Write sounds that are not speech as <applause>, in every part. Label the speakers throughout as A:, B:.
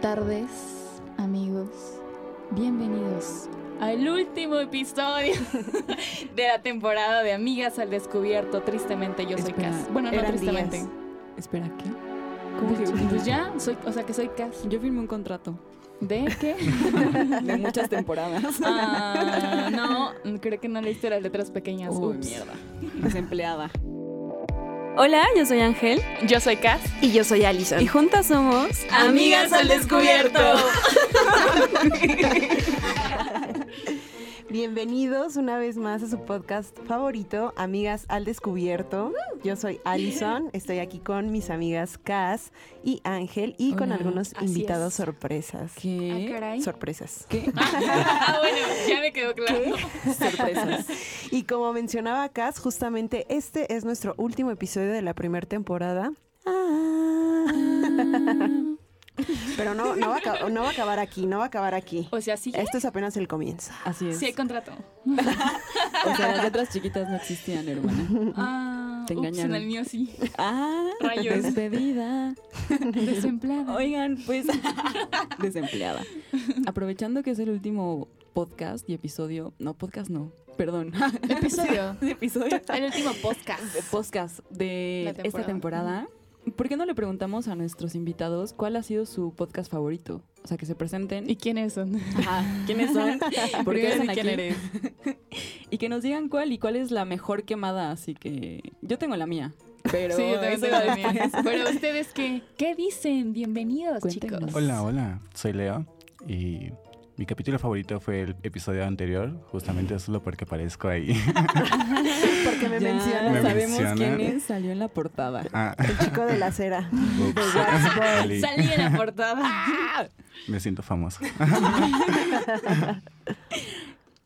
A: Tardes, amigos. Bienvenidos al último episodio <laughs> de la temporada de Amigas al Descubierto. Tristemente, yo soy
B: Espera,
A: Cas. Bueno, no
B: eran
A: tristemente.
B: días. Espera, ¿qué?
A: Pues,
B: que-
A: pues ya, soy, o sea que soy Cas.
B: Yo firmé un contrato
A: ¿De qué? <laughs>
B: de muchas temporadas.
A: Ah, no, creo que no leíste las letras pequeñas.
B: Uy,
A: Ups.
B: mierda. Desempleada.
C: Hola, yo soy Ángel.
A: Yo soy Cas.
C: Y yo soy Alison. Y juntas somos
A: Amigas al Descubierto. <laughs>
D: Bienvenidos una vez más a su podcast favorito, Amigas al Descubierto. Yo soy Alison, <laughs> estoy aquí con mis amigas Cass y Ángel y con
B: Hola.
D: algunos
A: Así
D: invitados
A: es.
D: sorpresas.
A: Ah,
B: ¿Qué?
A: caray.
D: Sorpresas.
B: ¿Qué? <laughs>
A: Ah, bueno, ya me quedó claro.
B: Sorpresas.
D: Y como mencionaba Cass, justamente este es nuestro último episodio de la primera temporada. Ah. Pero no, no, va a, no va a acabar aquí, no va a acabar aquí.
A: O sea, sí.
D: Esto es apenas el comienzo.
B: Así es.
A: Sí hay contrato.
B: O sea, las letras chiquitas no existían, hermana.
A: Ah,
B: Te
A: ups,
B: engañaron.
A: en el mío sí.
B: Ah,
A: Rayos.
B: despedida.
A: Desempleada.
B: Oigan, pues <laughs> desempleada. Aprovechando que es el último podcast y episodio, no podcast no, perdón,
A: Episodio. <laughs>
B: episodio
A: El último podcast.
B: de podcast de esta
A: temporada.
B: temporada. ¿Por qué no le preguntamos a nuestros invitados cuál ha sido su podcast favorito? O sea, que se presenten.
A: ¿Y quiénes son?
B: Ajá, ¿quiénes son? <laughs> ¿Por qué están
A: di quién
B: aquí?
A: eres. <laughs>
B: Y que nos digan cuál y cuál es la mejor quemada. Así que yo tengo la mía. Pero
A: sí, yo también tengo la mía. <laughs> Pero ustedes qué, ¿qué dicen? Bienvenidos,
B: Cuéntenos.
A: chicos.
E: Hola, hola, soy Leo y mi capítulo favorito fue el episodio anterior, justamente solo porque aparezco ahí. <laughs>
D: Porque me mencionan
E: Me
B: sabemos
E: mencionan.
B: quién es, salió en la portada.
E: Ah,
D: el chico de la.
E: Ali,
A: Salí en la portada. <laughs>
E: me siento famoso. <laughs>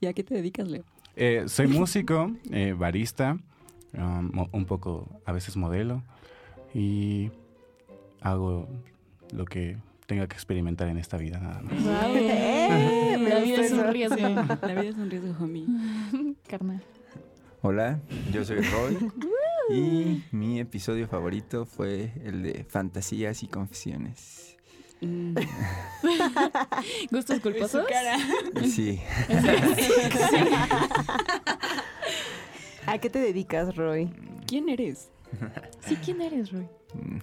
B: ¿Y a qué te dedicas, Leo?
E: Eh, soy músico, eh, barista, um, un poco a veces modelo y hago lo que tenga que experimentar en esta vida nada más. <laughs>
D: Eh,
A: La vida es un riesgo. <laughs>
B: La vida es un riesgo, homie. <laughs>
A: Carnal.
F: Hola, yo soy Roy y mi episodio favorito fue el de Fantasías y Confesiones.
B: Mm.
A: ¿Gustos culposos?
F: Sí,
D: ¿A qué te dedicas, Roy?
B: ¿Quién eres?
A: Sí, ¿quién eres, Roy?
F: mm,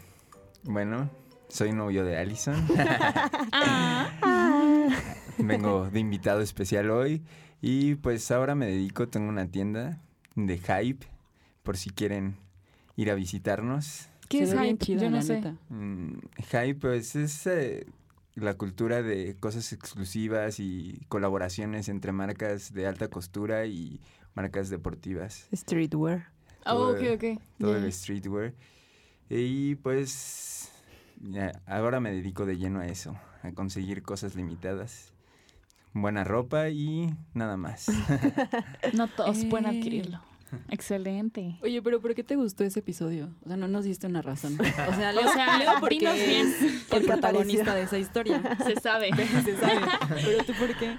F: bueno, soy novio de Allison. <laughs> <laughs> Vengo de invitado especial hoy y pues ahora me dedico, tengo una tienda de hype por si quieren ir a visitarnos.
A: ¿qué es hype?
B: chida,
A: Yo no
B: la
A: sé.
F: Mm, Hype, pues es eh, la cultura de cosas exclusivas y colaboraciones entre marcas de alta costura y marcas deportivas.
D: Streetwear.
A: Oh, ok, ok.
F: Todo el streetwear. Y pues ya, ahora me dedico de lleno a eso, a conseguir cosas limitadas. Buena ropa y nada más. <laughs>
A: No todos pueden
B: Eh.
A: adquirirlo. Excelente.
B: Oye, pero ¿por qué te gustó ese episodio? O sea, no nos diste una razón. <laughs> O sea, Leo,
A: O sea,
B: Leo porque
A: bien.
B: es el protagonista de esa historia.
A: Se sabe. <laughs>
B: Se sabe. Pero tú, ¿por qué?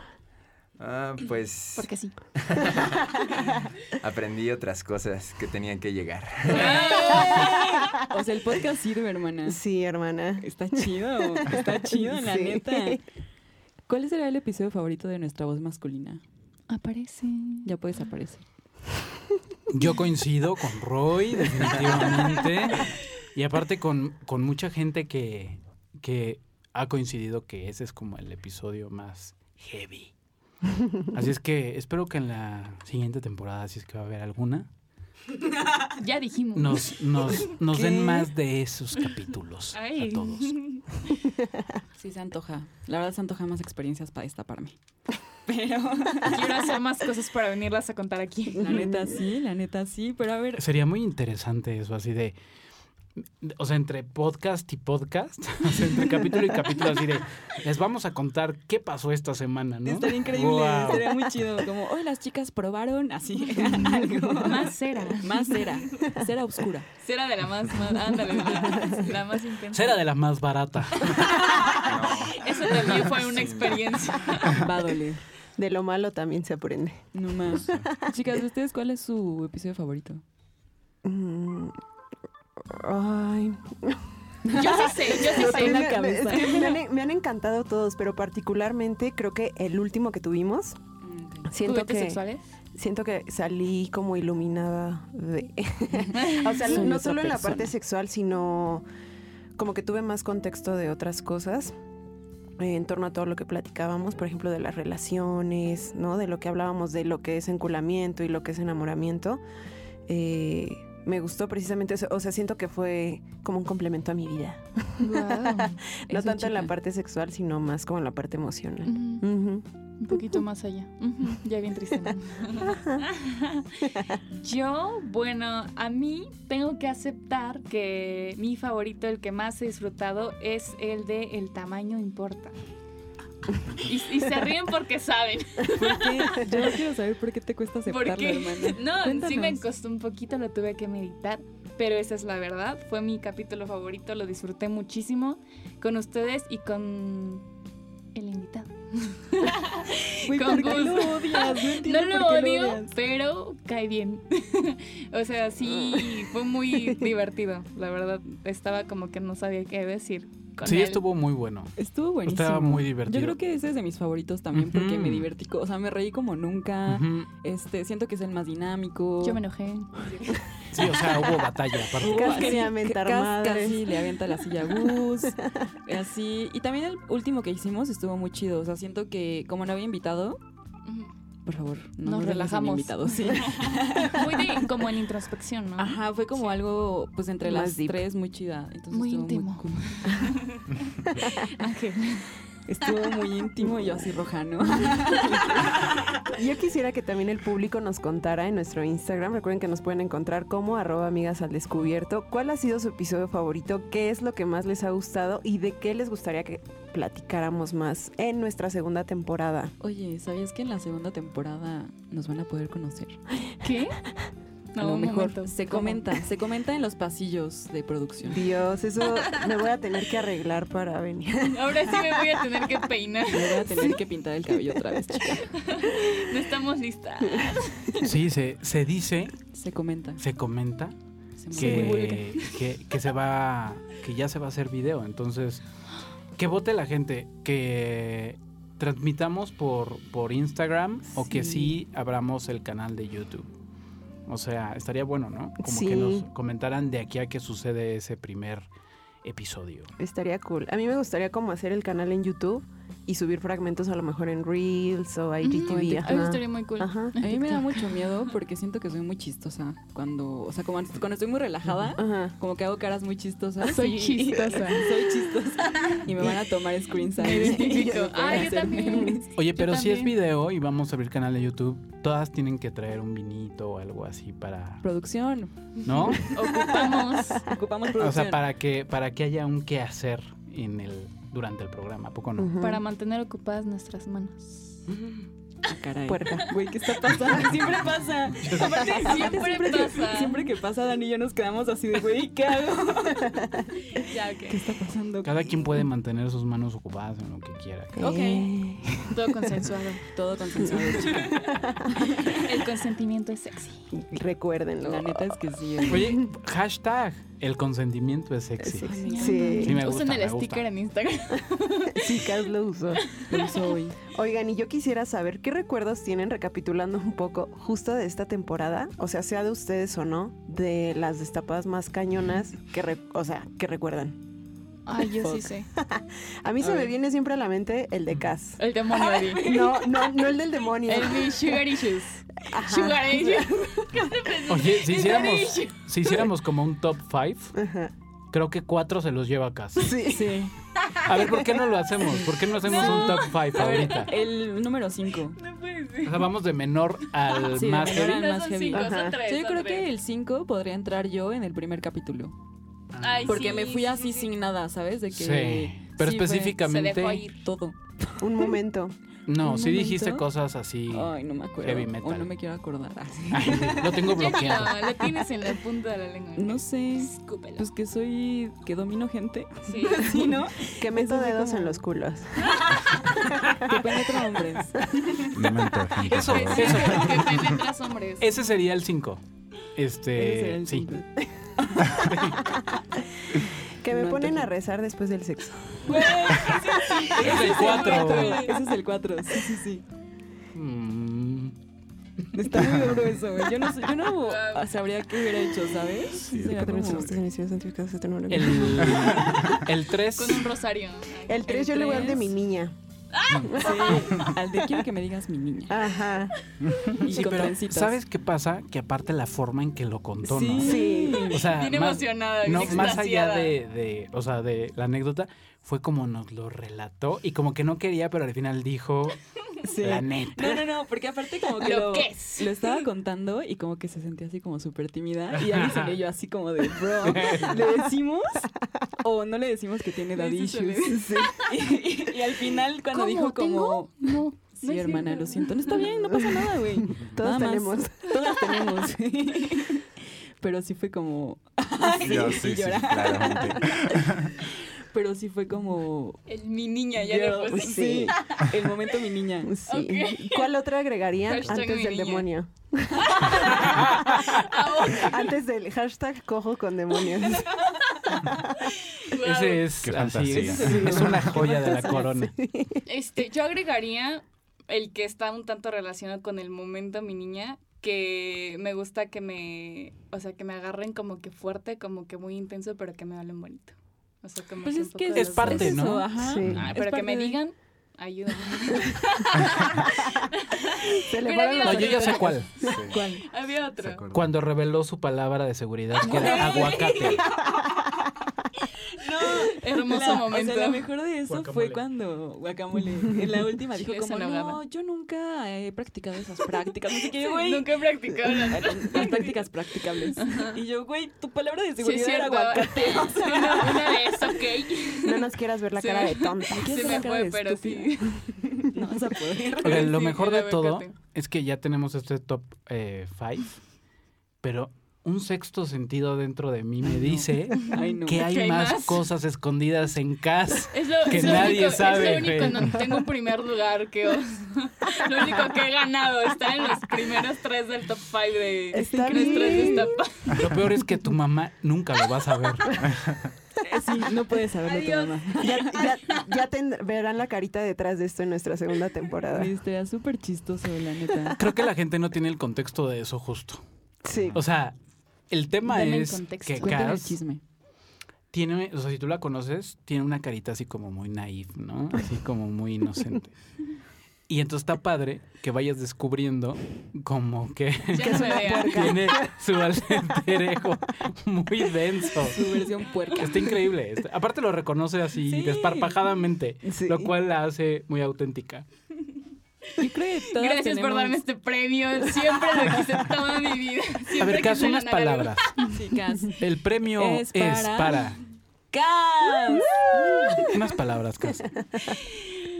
F: Ah, <clears throat> pues
A: Porque sí. <laughs>
F: aprendí otras cosas que tenían que llegar. <laughs>
B: O sea, el podcast sirve, hermana.
D: Sí, hermana.
B: Está chido, está chido, la
D: Sí.
B: neta. ¿Cuál será el episodio favorito de nuestra voz masculina?
A: Aparece.
B: Ya puedes aparecer.
G: Yo coincido con Roy, definitivamente. Y aparte con, con mucha gente que, que ha coincidido que ese es como el episodio más heavy. Así es que espero que en la siguiente temporada, si es que va a haber alguna, <laughs>
A: Ya dijimos.
G: nos, nos, nos den más de esos capítulos
A: Ay.
G: a todos. <laughs>
B: Sí, se antoja. La verdad se antoja más experiencias para destaparme. <laughs> Pero
A: Quiero hacer más cosas para venirlas a contar aquí.
B: la neta sí, la neta sí. Pero a ver,
G: Sería muy interesante eso, así de... O sea, entre podcast y podcast, <laughs> o sea, entre capítulo y capítulo, así de... Les vamos a contar qué pasó esta semana, ¿no?
B: estaría increíble,
G: Guau.
B: estaría muy chido. Como, hoy las chicas probaron así <laughs> <laughs> algo.
A: Más cera.
B: Más cera, cera oscura.
A: Cera de la más, más ándale, la, la más intensa.
G: Será de la más barata.
A: Eso también fue una experiencia.
B: Va a doler.
D: De lo malo también se aprende.
B: No más. Chicas, ¿ustedes cuál es su episodio favorito?
D: Mm, Ay.
A: Yo sí sé, yo sí sé.
B: en la
D: Me- es que me, han, me han encantado todos, pero particularmente creo que el último que tuvimos, siento
A: ¿Juguetes
D: que,
A: sexuales?
D: siento que salí como iluminada de... <laughs> o sea,
B: Soy
D: no solo en la parte sexual, sino como que tuve más contexto de otras cosas eh, en torno a todo lo que platicábamos, por ejemplo, de las relaciones, ¿no? De lo que hablábamos de lo que es enculamiento y lo que es enamoramiento. Eh, me gustó precisamente eso, o sea, siento que fue como un complemento a mi vida. <laughs> No tanto en la parte sexual, sino más como en la parte emocional.
A: Un poquito más allá. Ya bien triste. <laughs> Yo, bueno, a mí tengo que aceptar que mi favorito, el que más he disfrutado, es el de El tamaño importa. <laughs> Y, y se ríen porque saben.
B: ¿Por qué? <laughs> Yo quiero saber por qué te cuesta aceptarlo, hermana.
A: no, sí me costó un poquito, lo tuve que meditar, pero esa es la verdad. Fue mi capítulo favorito, lo disfruté muchísimo con ustedes y con el invitado. <laughs>
B: Güey,
A: con
B: ¿por qué lo odias? No entiendo
A: No lo odio,
B: odias.
A: pero cae bien. o sea, sí, fue muy divertido. La verdad, estaba como que no sabía qué decir. Con
G: Sí,
A: él.
G: estuvo muy bueno.
B: Estuvo buenísimo.
G: Estaba muy divertido.
B: Yo creo que ese es de mis favoritos también porque me divertí, o sea, me reí como nunca. Este, siento que es el más dinámico.
A: Yo me enojé.
G: Sí, o sea, hubo batalla aparte.
D: Quería madres.
B: Casi le avienta la silla a Gus. <laughs> así. Y también el último que hicimos estuvo muy chido. O sea, siento que como no había invitado, por favor, no
A: Nos
B: nos, relajamos. Invitado, sí. <laughs>
A: Muy de, como en introspección, ¿no?
B: Ajá, fue como algo, pues entre
D: Más
B: las
D: deep.
B: tres muy chida. Entonces
A: Muy íntimo.
B: Muy cool. <laughs>
A: Ángel.
B: Estuvo muy íntimo y yo así roja, ¿no? <laughs>
D: Yo quisiera que también el público nos contara en nuestro Instagram. Recuerden que nos pueden encontrar como arroba amigas al descubierto. ¿Cuál ha sido su episodio favorito? ¿Qué es lo que más les ha gustado? ¿Y de qué les gustaría que platicáramos más en nuestra segunda temporada?
B: Oye, ¿sabías que en la segunda temporada nos van a poder conocer?
A: ¿Qué?
B: A
A: No,
B: lo mejor
A: momento.
B: se
A: ¿Cómo?
B: comenta, se comenta en los pasillos de producción.
D: Dios, eso <laughs> me voy a tener que arreglar para venir.
A: Ahora sí me voy a tener que peinar.
B: Me voy a tener que pintar el cabello otra vez, chica. <laughs>
A: No estamos listas.
G: Sí, se, se dice,
B: Se comenta.
G: se comenta que, que, que se va, que ya se va a hacer video. Entonces, que vote la gente, que transmitamos por, por Instagram o que
D: sí
G: abramos el canal de YouTube. O sea, estaría bueno, ¿no? Como
D: Sí.
G: que nos comentaran de aquí a que sucede ese primer episodio.
D: Estaría cool. A mí me gustaría como hacer el canal en YouTube y subir fragmentos a lo mejor en Reels o IGTV. Ajá.
A: Eso estaría muy cool.
D: Ajá.
B: A mí me da mucho miedo porque siento que soy muy chistosa cuando, o sea, como cuando estoy muy relajada,
D: Ajá.
B: como que hago caras muy chistosas.
A: Soy
B: y- <laughs>
A: chistosa.
B: soy chistosa. Y me van a tomar screens
A: Me <laughs> identifico. Ah, yo también.
G: Oye,
A: Yo
G: pero si es video y vamos a abrir canal de YouTube, todas tienen que traer un vinito o algo así para,
B: Producción.
G: ¿no?
A: Ocupamos. <laughs>
B: Ocupamos
G: O
B: producción.
G: sea, para que para que haya un qué hacer en el durante el programa, ¿a poco no?
A: Para mantener ocupadas nuestras manos.
B: Ah, caray.
D: Puerca.
B: Güey, ¿qué está pasando? <laughs> Siempre pasa.
A: Aparte, siempre
B: que,
A: pasa.
B: siempre que pasa Dani y yo nos quedamos así de, güey, ¿qué hago? <laughs>
A: Ya, ok.
B: ¿Qué está pasando?
G: Cada quien puede mantener sus manos ocupadas en lo que quiera.
B: Ok.
D: Eh,
A: Todo consensuado.
B: Todo consensuado.
A: El consentimiento es sexy.
D: Recuérdenlo.
B: La neta es que sí. Oye,
G: hashtag el consentimiento es sexy.
D: Sí. Sí.
G: Sí, me gusta,
A: Usen el
G: me gusta.
A: sticker en Instagram. <laughs>
D: Sí, Cas lo usó.
B: Lo uso hoy.
D: Oigan, y yo quisiera saber qué recuerdos tienen, recapitulando un poco, justo de esta temporada, o sea, sea de ustedes o no, de las destapadas más cañonas que, re- o sea, que recuerdan.
A: Ay, yo sí sé. <laughs>
D: A mí
B: A
D: se me
B: ver.
D: viene siempre a la mente el de Cas.
A: El demonio Eddie. <laughs>
D: No, no, no el del demonio.
A: El mi Sugar Issues.
D: Ajá.
A: Sugar <laughs> Issues.
G: Oye, si hiciéramos, si hiciéramos como un top 5,
D: Ajá.
G: creo que cuatro se los lleva a casa.
D: Sí.
B: Sí.
G: A ver, ¿por qué no lo hacemos? ¿Por qué no hacemos
A: No.
G: un top 5
B: A ver,
G: ahorita?
B: el número 5.
A: No puede
G: O
A: ser.
G: sea, vamos de menor al
B: Sí, de
G: más
B: menor
G: heavy.
B: al-
A: No
B: más
A: son
B: heavy.
A: cinco, son tres.
B: Yo creo
A: tres.
B: que el 5 podría entrar yo en el primer capítulo.
A: Ay,
B: Porque
A: sí,
B: me fui
A: sí,
B: así
A: sí, sí.
B: sin nada, ¿sabes? De que
G: Sí, pero
B: sí, fue
A: Se dejó
G: específicamente...
A: ir.
B: todo.
D: Un momento.
G: No,
B: ¿Un
G: sí dijiste
B: momento?
G: cosas así.
B: Ay, no me acuerdo.
G: Heavy
B: O
G: metal.
B: no me quiero acordar. Así.
G: Ay, lo tengo <laughs> bloqueado.
A: No, lo tienes en la punta de la lengua.
B: No sé.
A: Escúpelo.
B: Pues que soy. que domino gente.
A: Sí. <laughs>
B: Sí, ¿no?
D: Que meto dedos
B: como-
D: en los culos. <laughs>
B: Que penetra hombres.
E: No me antojen, por
G: Eso, eso.
A: que penetras hombres.
G: Ese sería el 5.
B: Ese sería
G: Este,
B: el
G: sí.
B: cinco. <laughs>
D: Que me
B: No
D: ponen a
B: antoje.
D: rezar después del sexo.
G: Ese es el 4.
B: Ese es el 4, sí, sí, sí.
G: Mm.
B: Está muy duro <laughs> eso, güey. Yo no, sé- yo no sabría qué hubiera hecho, ¿sabes?
E: Sí,
B: Sería como-
D: el cielo, santificado sea tu nombre.
G: El, el 3.
A: Con un rosario.
D: El 3 yo le voy a dar de mi niña.
B: Sí, al de quiero que me digas mi niña.
D: Ajá.
B: Y
G: Sí, pero. ¿sabes qué pasa? Que aparte la forma en que lo contó, ¿no?
B: Sí.
G: O sea,
A: Bien
G: más,
A: emocionada,
G: no, más allá de, de, o sea, de la anécdota, fue como nos lo relató y como que no quería, pero al final dijo
B: Sí.
G: la neta.
B: No, no, no, porque aparte como que
A: Lo
B: lo,
A: que es.
B: lo estaba contando y como que se sentía así como súper tímida y Alison y yo así como de, bro, ¿le decimos o no le decimos que tiene daddy
A: Sí, sí,
B: issues? Sí. Y, y al final cuando
A: ¿Cómo?
B: dijo como...
A: ¿Tengo? No.
B: Sí,
A: no
B: hermana, lo siento. No está bien, no pasa nada, güey. Nada más.
D: tenemos.
B: Todos tenemos. <laughs> Pero sí fue como...
E: Yo sí, sí, claramente. <laughs>
B: Pero sí fue como...
A: El, mi niña ya puse.
B: sí, el momento mi niña. <laughs>
D: Sí. ¿Cuál otra agregarían
A: Hashtag
D: antes del
A: niña.
D: demonio? <laughs>
A: Ah,
D: Antes del hashtag cojo con demonios.
G: Ese es
E: Qué
G: así,
E: fantasía.
G: es, es una joya de la corona.
A: Este, yo agregaría el que está un tanto relacionado con el momento mi niña, que me gusta que me, o sea, que me agarren como que fuerte, como que muy intenso, pero que me hablen bonito. O sea, como
B: Pues
A: que
B: es que
G: es parte. ¿no?
B: ajá.
D: Sí.
A: Pero que me
B: de-
A: digan, ayúdame. <laughs>
D: Se le
A: había
G: No, yo ya sé cuál.
B: ¿Cuál?
A: Había
E: ¿Se
A: otro.
G: Cuando reveló su palabra de seguridad, que era aguacate. <laughs> <laughs>
A: Hermoso
B: La-
A: momento.
B: O sea, lo mejor de eso
G: Guacamole.
B: fue cuando Guacamole en la última dijo como, no,
A: ahogada".
B: yo nunca he practicado esas prácticas. No sé qué, yo, güey.
A: Nunca he practicado las
B: Las prácticas practicables. Y yo, güey, tu palabra de
A: Sí, es
B: seguridad era
A: cierto.
B: aguacate. O <laughs> sea,
A: Una, una vez, ok.
D: No nos quieras ver la
A: Sí.
D: cara de tonta.
B: ¿qué
A: Se me fue, pero
B: estúpida?
A: sí. <laughs>
B: No vas a poder.
G: Lo
A: Sí,
G: mejor de todo es que ya tenemos este top 5, pero un sexto sentido dentro de mí me dice <laughs>
B: Ay, no.
G: que hay
A: ¿Que hay
G: más,
A: más?
G: cosas escondidas en casa. <laughs>
A: Es lo,
G: Que
A: es lo
G: nadie
A: único,
G: sabe,
A: Es lo único donde tengo un primer lugar que os- <laughs> Lo único que he ganado está en los primeros tres del top 5 de
D: Está
A: tres, tres de
D: bien.
A: esta
G: Lo peor es que tu mamá nunca lo vas a ver.
B: Eh, Sí, no puedes saberlo tu mamá.
D: Ya, ya, ya ten- verán la carita detrás de esto en nuestra segunda temporada.
B: Estaría súper chistoso, la neta.
G: Creo que la gente no tiene el contexto de eso justo.
D: Sí.
G: O sea, el tema es que Cass
B: chisme.
G: tiene, o sea, si tú la conoces, tiene una carita así como muy naif, ¿no? Así como muy inocente. <laughs> Y entonces está padre que vayas descubriendo como que
A: no <laughs>
G: tiene su alter ego muy denso.
B: Su versión puerca.
G: Está increíble. Aparte lo reconoce así
B: Sí.
G: desparpajadamente,
D: Sí.
G: lo cual la hace muy auténtica.
B: Yo creo que todas <laughs>
A: Gracias por darme este premio. Siempre lo quise toda mi vida. Siempre
G: A ver, Cas, unas palabras. El premio es
B: Es
G: para...
B: para- ¡Cas!
G: Unas palabras, Cas.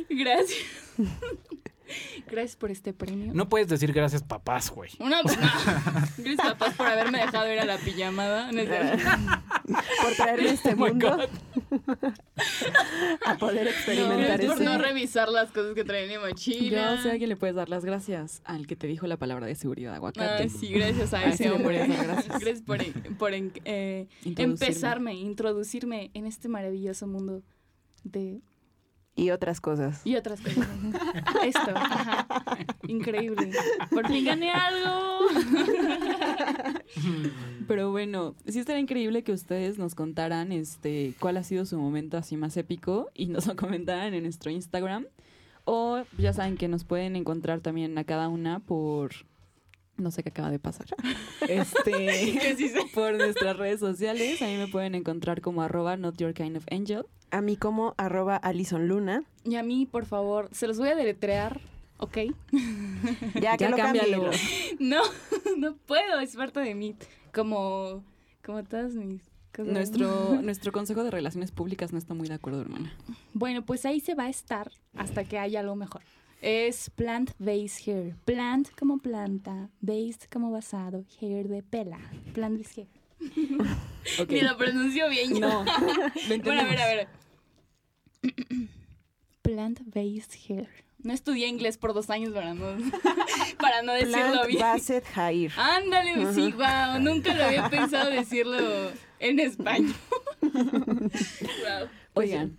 A: Gracias. Gracias por este premio.
G: No puedes decir gracias papás, güey.
A: Una, no. Gracias papás por haberme dejado ir a la pijamada. No.
D: Por traerme este
G: Oh
D: mundo a poder
A: No,
D: experimentar
A: es por no revisar las cosas que trae en mi mochila.
B: Yo sé a quién le puedes dar las gracias al que te dijo la palabra de seguridad aguacate.
A: Ay, sí, gracias a
B: A ese
A: hombre.
B: gracias.
A: Gracias por, por eh,
B: Introducirme.
A: empezarme, introducirme en este maravilloso mundo de...
D: Y otras cosas.
A: Y otras cosas. <laughs> Esto, ajá. Increíble. Por fin gané algo. <laughs>
B: Pero bueno, sí estaría increíble que ustedes nos contaran este cuál ha sido su momento así más épico y nos lo comentaran en nuestro Instagram. O ya saben que nos pueden encontrar también a cada una por no sé qué acaba de pasar. <laughs> Este <laughs>
A: Que sí sé.
B: por nuestras redes sociales. A mí me pueden encontrar como arroba not your kind of angel.
D: A mí como arroba Alison Luna.
A: Y a mí, por favor, se los voy a deletrear, ¿ok? <laughs>
D: Ya que
B: Ya
D: lo
B: cámbialo.
A: No, no puedo, es parte de mí. Como, como todas mis cosas.
B: Nuestro, nuestro consejo de relaciones públicas no está muy de acuerdo, hermana.
A: Bueno, pues ahí se va a estar hasta que haya algo mejor. Es plant based hair. Plant como planta, based como basado, hair de pela. Plant based hair. <laughs> Ni lo pronuncio bien. yo.
B: No, <laughs>
A: Bueno, a ver, a ver. <clears throat> Plant based hair. No estudié inglés por dos años para no, <laughs> para no decirlo
D: Plant
A: bien.
D: Based Hair.
A: Ándale, sí, wow, nunca lo había pensado decirlo en español. Wow.
B: Oigan,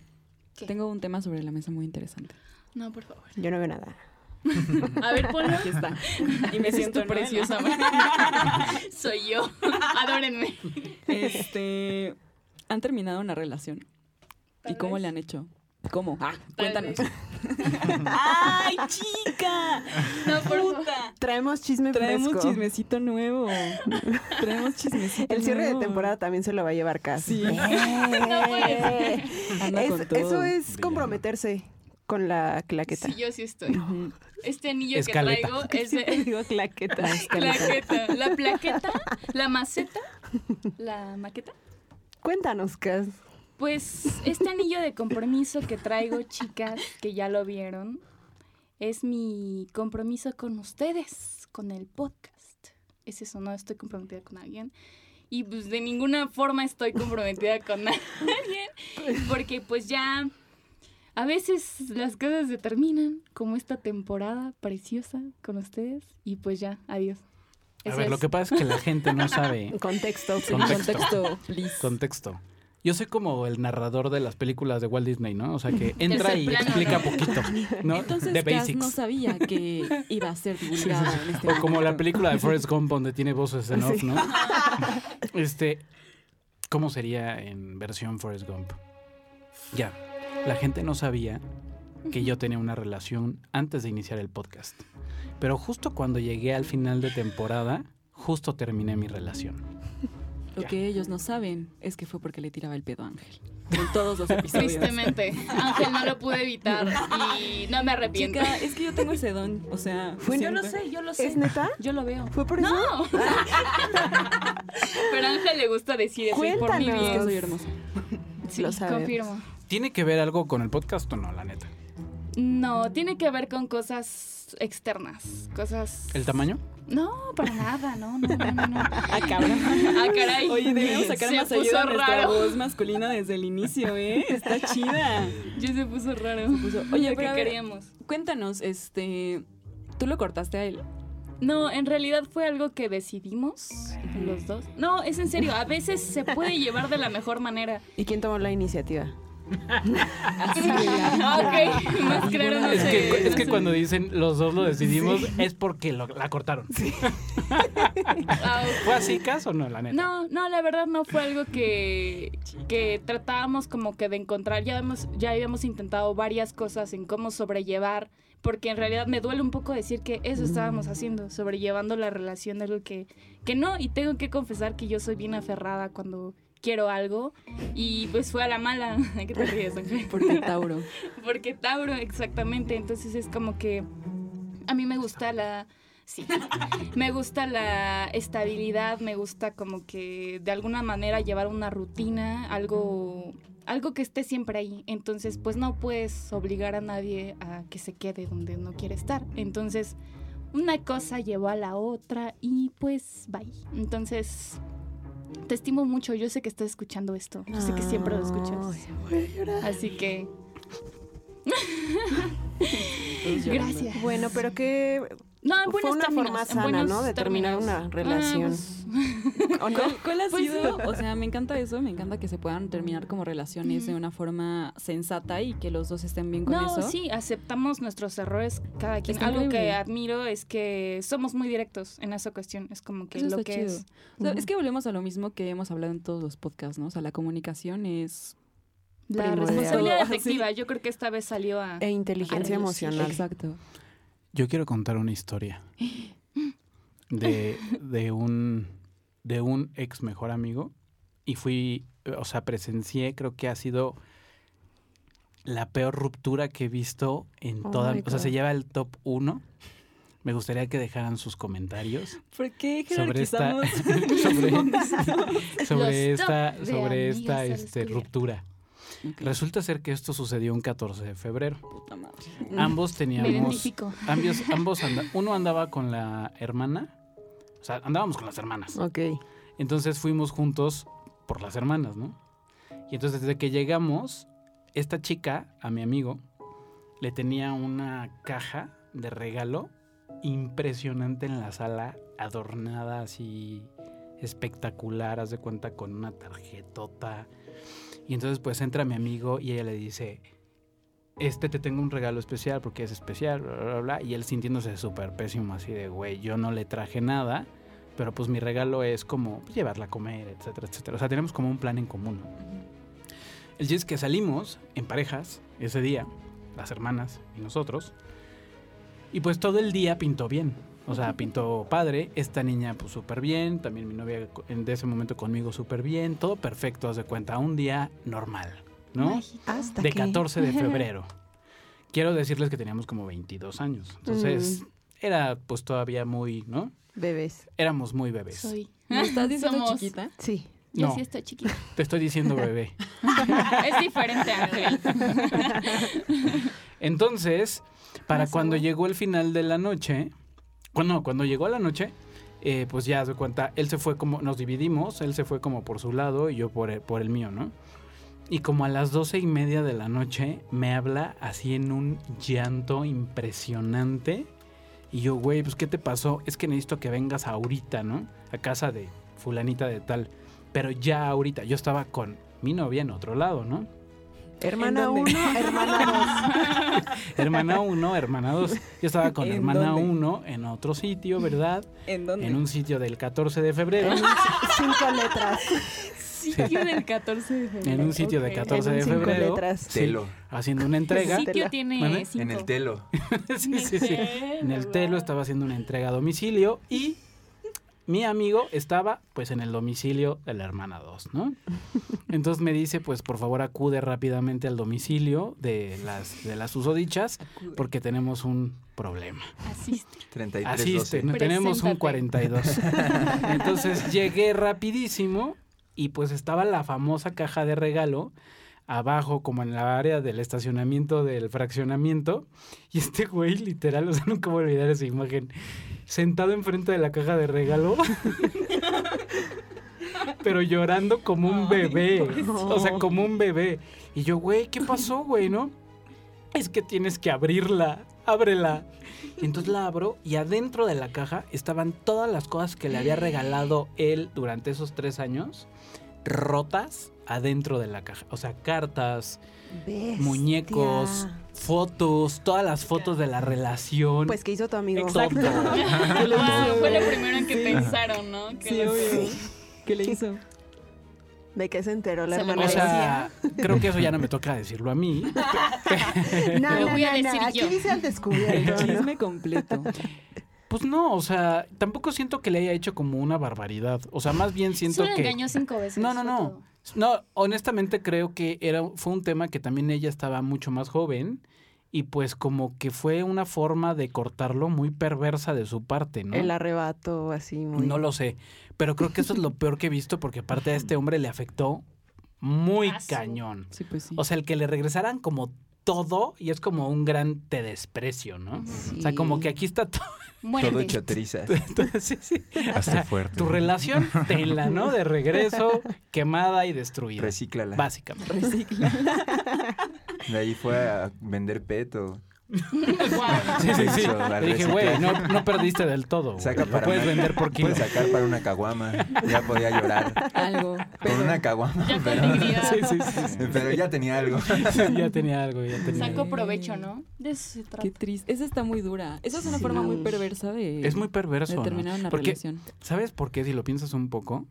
A: ¿Qué?
B: tengo un tema sobre la mesa muy interesante.
A: No, por favor.
D: Yo no veo nada. <laughs>
A: A ver, ponlo.
B: Aquí está.
A: Y me siento preciosa. <laughs> Soy yo. Adórenme.
B: Este, ¿han terminado una relación? ¿Y cómo
A: vez.
B: le han hecho? ¿Cómo? Ah, cuéntanos. <laughs> ¡Ay, chica!
A: No, por favor.
B: ¡Puta!
D: Traemos chisme
B: Traemos
D: fresco.
B: chismecito nuevo. Traemos chismecito
D: El cierre de temporada también se lo va a llevar casi.
B: Sí.
A: No puede ser.
B: Anda
D: Es-
B: con todo.
D: eso es comprometerse con la claqueta.
A: Sí, yo sí estoy. Este anillo
G: Escaleta.
A: que traigo es de
D: digo claqueta. <laughs>
A: plaqueta. La plaqueta, la maceta, la maqueta.
D: Cuéntanos, Cas.
A: Pues este anillo de compromiso que traigo, chicas, que ya lo vieron, es mi compromiso con ustedes, con el podcast. Es eso, no estoy comprometida con alguien. Y pues de ninguna forma estoy comprometida con <laughs> nadie. Porque pues ya a veces las cosas se terminan, como esta temporada preciosa con ustedes. Y pues ya, adiós.
G: A ver, lo que pasa es que la gente no sabe <laughs>
D: Contexto.
B: Sí,
G: Contexto.
B: contexto, please.
G: contexto. Yo soy como el narrador de las películas de Walt Disney, ¿no? O sea, que entra y
A: plano,
G: explica
A: ¿no?
G: poquito, ¿no?
B: Entonces,
G: basics.
B: no sabía que <laughs> iba a ser divulgada en este
G: O como la película de Forrest Gump donde tiene voces en off, ¿no? <laughs> Este, ¿cómo sería en versión Forrest Gump? Ya, la gente no sabía que yo tenía una relación antes de iniciar el podcast. Pero justo cuando llegué al final de temporada, justo terminé mi relación. <laughs>
B: Lo que ellos no saben es que fue porque le tiraba el pedo a Ángel. En todos los <laughs> episodios.
A: Tristemente. Ángel no lo pude evitar y no me arrepiento.
B: Chica, es que yo tengo ese don. O sea,
D: Fue-
A: yo lo sé, yo lo sé.
D: ¿Es neta?
A: Yo lo veo.
D: ¿Fue por eso?
A: No. <laughs> Pero a Ángel le gusta decir eso y por mi
D: Cuéntanos.
B: Es que
A: bien.
B: soy hermosa.
A: Sí,
D: Lo sabemos.
A: confirmo.
G: ¿Tiene que ver algo con el podcast o no, la neta?
A: No, tiene que ver con cosas externas, cosas...
G: ¿El tamaño?
A: No, para nada, no, no, no, no. no. <laughs>
B: Ah, cabrón.
A: Ah, caray.
B: Oye, debemos sacar
A: Se
B: más
A: puso
B: ayuda a nuestra
A: raro.
B: voz masculina desde el inicio, ¿eh? Está chida.
A: Ya se puso raro.
B: puso- Oye, pero
A: que queríamos.
B: Cuéntanos, este... ¿Tú lo cortaste a él?
A: No, en realidad fue algo que decidimos los dos. No, es en serio, a veces se puede llevar de la mejor manera.
D: ¿Y quién tomó la iniciativa?
B: La
A: Ok, más claro no
G: Es
A: sé.
G: que, es
A: no
G: que
A: sé.
G: cuando dicen los dos lo decidimos es porque lo- la cortaron. <laughs>
A: Ah,
G: ¿Fue así, caso o no, la neta?
A: No, no, la verdad no fue algo que, que tratábamos como que de encontrar. Ya, hemos, ya habíamos intentado varias cosas en cómo sobrellevar, porque en realidad me duele un poco decir que eso estábamos haciendo, sobrellevando la relación de algo que, que no, y tengo que confesar que yo soy bien aferrada cuando quiero algo, y pues fue a la mala. ¿A <laughs> qué te ríes, Ángel?
B: Porque Tauro. <laughs>
A: Porque Tauro, exactamente. Entonces es como que a mí me gusta la... Sí, me gusta la estabilidad, me gusta como que de alguna manera llevar una rutina, algo, algo que esté siempre ahí. Entonces, pues no puedes obligar a nadie a que se quede donde no quiere estar. Entonces, una cosa llevó a la otra y pues bye. Entonces, te estimo mucho. Yo sé que estás escuchando esto. Yo sé que siempre lo escuchas. Así que Gracias.
D: Bueno, pero que
A: No, en
D: fue
A: buenos
D: una
A: términos,
D: forma sana, ¿no? De terminar
A: términos.
D: una relación.
A: Ah, pues, <laughs>
D: ¿O no?
B: ¿Cuál, cuál ha
A: Pues
B: sido? O sea, me encanta eso, me encanta que se puedan terminar como relaciones de una forma sensata y que los dos estén bien con
A: no,
B: eso.
A: sí, aceptamos nuestros errores cada quien.
B: Está
A: Algo que admiro es que somos muy directos en esa cuestión. Es como que
B: Eso
A: lo que
B: chido.
A: es.
B: O sea,
D: Ujú.
B: Es que volvemos a lo mismo que hemos hablado en todos los podcasts, ¿no? O sea, la comunicación es...
A: La
D: Primordial.
A: responsabilidad afectiva, yo creo que esta vez salió a...
D: E inteligencia
A: a
D: emocional.
B: Exacto.
G: Yo quiero contar una historia <gasps> de, de un de un ex mejor amigo y fui, o sea, presencié, creo que ha sido la peor ruptura que he visto en
D: Oh
G: toda, o sea, se lleva el top 1. Me gustaría que dejaran sus comentarios
B: ¿Por qué <laughs> <laughs>
G: sobre esta sobre, sobre esta sobre esta este, ruptura. Resulta ser que esto sucedió un 14 de febrero.
B: puta madre.
G: Ambos
A: Me
G: teníamos. Ambos, <laughs> ambos anda- uno andaba con la hermana, o sea, andábamos con las hermanas.
D: Ok.
G: Entonces fuimos juntos por las hermanas, ¿no? Y entonces desde que llegamos, esta chica, a mi amigo, le tenía una caja de regalo impresionante en la sala, adornada así espectacular, haz de cuenta con una tarjetota, Y entonces pues entra mi amigo y ella le dice, este te tengo un regalo especial porque es especial, bla, bla, bla. Y él sintiéndose súper pésimo así de, güey, yo no le traje nada, pero pues mi regalo es como pues, llevarla a comer, etcétera, etcétera. O sea, tenemos como un plan en común. El chiste es que salimos en parejas ese día, las hermanas y nosotros, y pues todo el día pintó bien. O sea, pintó padre, esta niña pues súper bien, también mi novia de ese momento conmigo súper bien, todo perfecto, haz de cuenta, un día normal, ¿no?
D: Hasta
G: de
D: que-
G: 14 de <laughs> febrero. Quiero decirles que teníamos como 22 años. Entonces, era pues todavía muy, ¿no?
D: Bebés.
G: Éramos muy bebés.
A: Soy.
B: ¿Me estás <laughs> diciendo
A: Somos-
B: chiquita?
D: Sí.
A: Yo
G: No.
A: sí estoy chiquita. <laughs>
G: Te estoy diciendo bebé.
A: es diferente, Ángel.
G: Entonces, para cuando llegó el final de la noche, cuando, cuando llegó la noche, eh, pues ya se cuenta, él se fue como, nos dividimos, él se fue como por su lado y yo por el, por el mío, ¿no? Y como a las doce y media de la noche me habla así en un llanto impresionante. Y yo, güey, pues ¿qué te pasó? Es que necesito que vengas ahorita, ¿no? A casa de fulanita de tal. Pero ya ahorita, yo estaba con mi novia en otro lado, ¿no?
D: Hermana
B: ¿En dónde?
D: 1, hermana <laughs>
G: Hermana 1, hermana 2. Yo estaba con
B: ¿En
G: hermana
B: dónde?
G: 1 en otro sitio, ¿verdad?
B: ¿En dónde?
G: En un sitio del 14 de febrero.
D: 2. Cinco letras.
A: Sitio del 14 de febrero.
G: En un sitio de
A: Ok.
G: 14
D: En
G: de
D: cinco
G: febrero.
D: letras.
G: Sí,
F: Telo.
G: haciendo una
A: El
G: entrega.
D: Sí.
A: sitio tiene cinco.
F: En el telo. <laughs>
G: sí, sí, sí. En el telo estaba haciendo una entrega a domicilio y mi amigo estaba pues en el domicilio de la hermana 2, ¿no? <laughs> Entonces me dice, pues por favor acude rápidamente al domicilio de las de las susodichas porque tenemos un problema.
A: Asiste.
F: 33
G: Asiste,
F: 12.
G: no, tenemos un
A: Preséntate.
G: 42. <laughs> Entonces llegué rapidísimo y pues estaba la famosa caja de regalo abajo como en la área del estacionamiento del fraccionamiento y este güey literal, o sea, <laughs> nunca voy a olvidar esa imagen, sentado enfrente de la caja de regalo. <laughs> Pero llorando como un bebé, o sea, como un bebé. Y yo, güey, ¿qué pasó, güey, no? Es que tienes que abrirla, ábrela. Y entonces la abro y adentro de la caja estaban todas las cosas que le había regalado él durante esos tres años, rotas adentro de la caja. O sea, cartas,
D: Bestia.
G: muñecos, fotos, todas las fotos de la relación.
D: Pues, ¿qué hizo tu amigo?
G: todo.
A: Wow, <laughs> fue lo primero en que
B: Sí.
A: pensaron, ¿no? Que
B: Sí,
A: los-
B: obvio. ¿Qué le hizo?
D: ¿De qué se enteró la
A: Se lo
D: hermana?
G: O sea, creo que eso ya no me toca decirlo a mí. <laughs> <laughs>
D: no,
A: Lo
D: no,
A: voy a
D: no, no,
A: decir
D: Aquí
A: yo.
D: dice al
B: El
D: descubierto. ¿no?
B: chisme completo.
G: Pues no, o sea, tampoco siento que le haya hecho como una barbaridad. O sea, más bien siento
A: Solo
G: que...
A: engañó cinco veces.
G: No, no, no.
A: todo.
G: No, honestamente creo que era, fue un tema que también ella estaba mucho más joven y pues como que fue una forma de cortarlo muy perversa de su parte, ¿no?
D: El arrebato así muy...
G: No lo sé, pero creo que eso es lo peor que he visto porque aparte a este hombre le afectó muy cañón.
B: Sí, pues sí.
G: O sea, el que le regresaran como todo y es como un gran te desprecio, ¿no? O sea, como que aquí está todo. <laughs>
F: Todo hecho trizas.
G: sí, sí. Sea,
E: fuerte.
G: tu relación, tenla, ¿no? De regreso, <laughs> quemada y destruida.
F: Recíclala.
G: Básicamente.
B: Recicla.
F: De ahí fue a vender peto.
A: Guau. <laughs>
G: Sí, sí, sí. Le dije, güey, no, no perdiste del todo.
F: Saca
G: Lo puedes
F: una-
G: vender por kilo.
F: Puedes sacar para una caguama. Ya podía llorar.
B: Algo.
F: Con
B: Pero
F: una caguama. Pero.
G: Sí, sí, sí. sí. <laughs>
F: pero <laughs> ya tenía algo.
G: ya tenía algo, ya tenía algo.
A: provecho, ¿no? De eso se trata.
B: qué triste. Esa está muy dura. Esa es una
D: Sí.
B: forma muy perversa de,
G: Es muy perverso,
B: de
G: ¿no?
B: terminar una
G: Porque,
B: relación.
G: ¿sabes por qué? Si lo piensas un poco.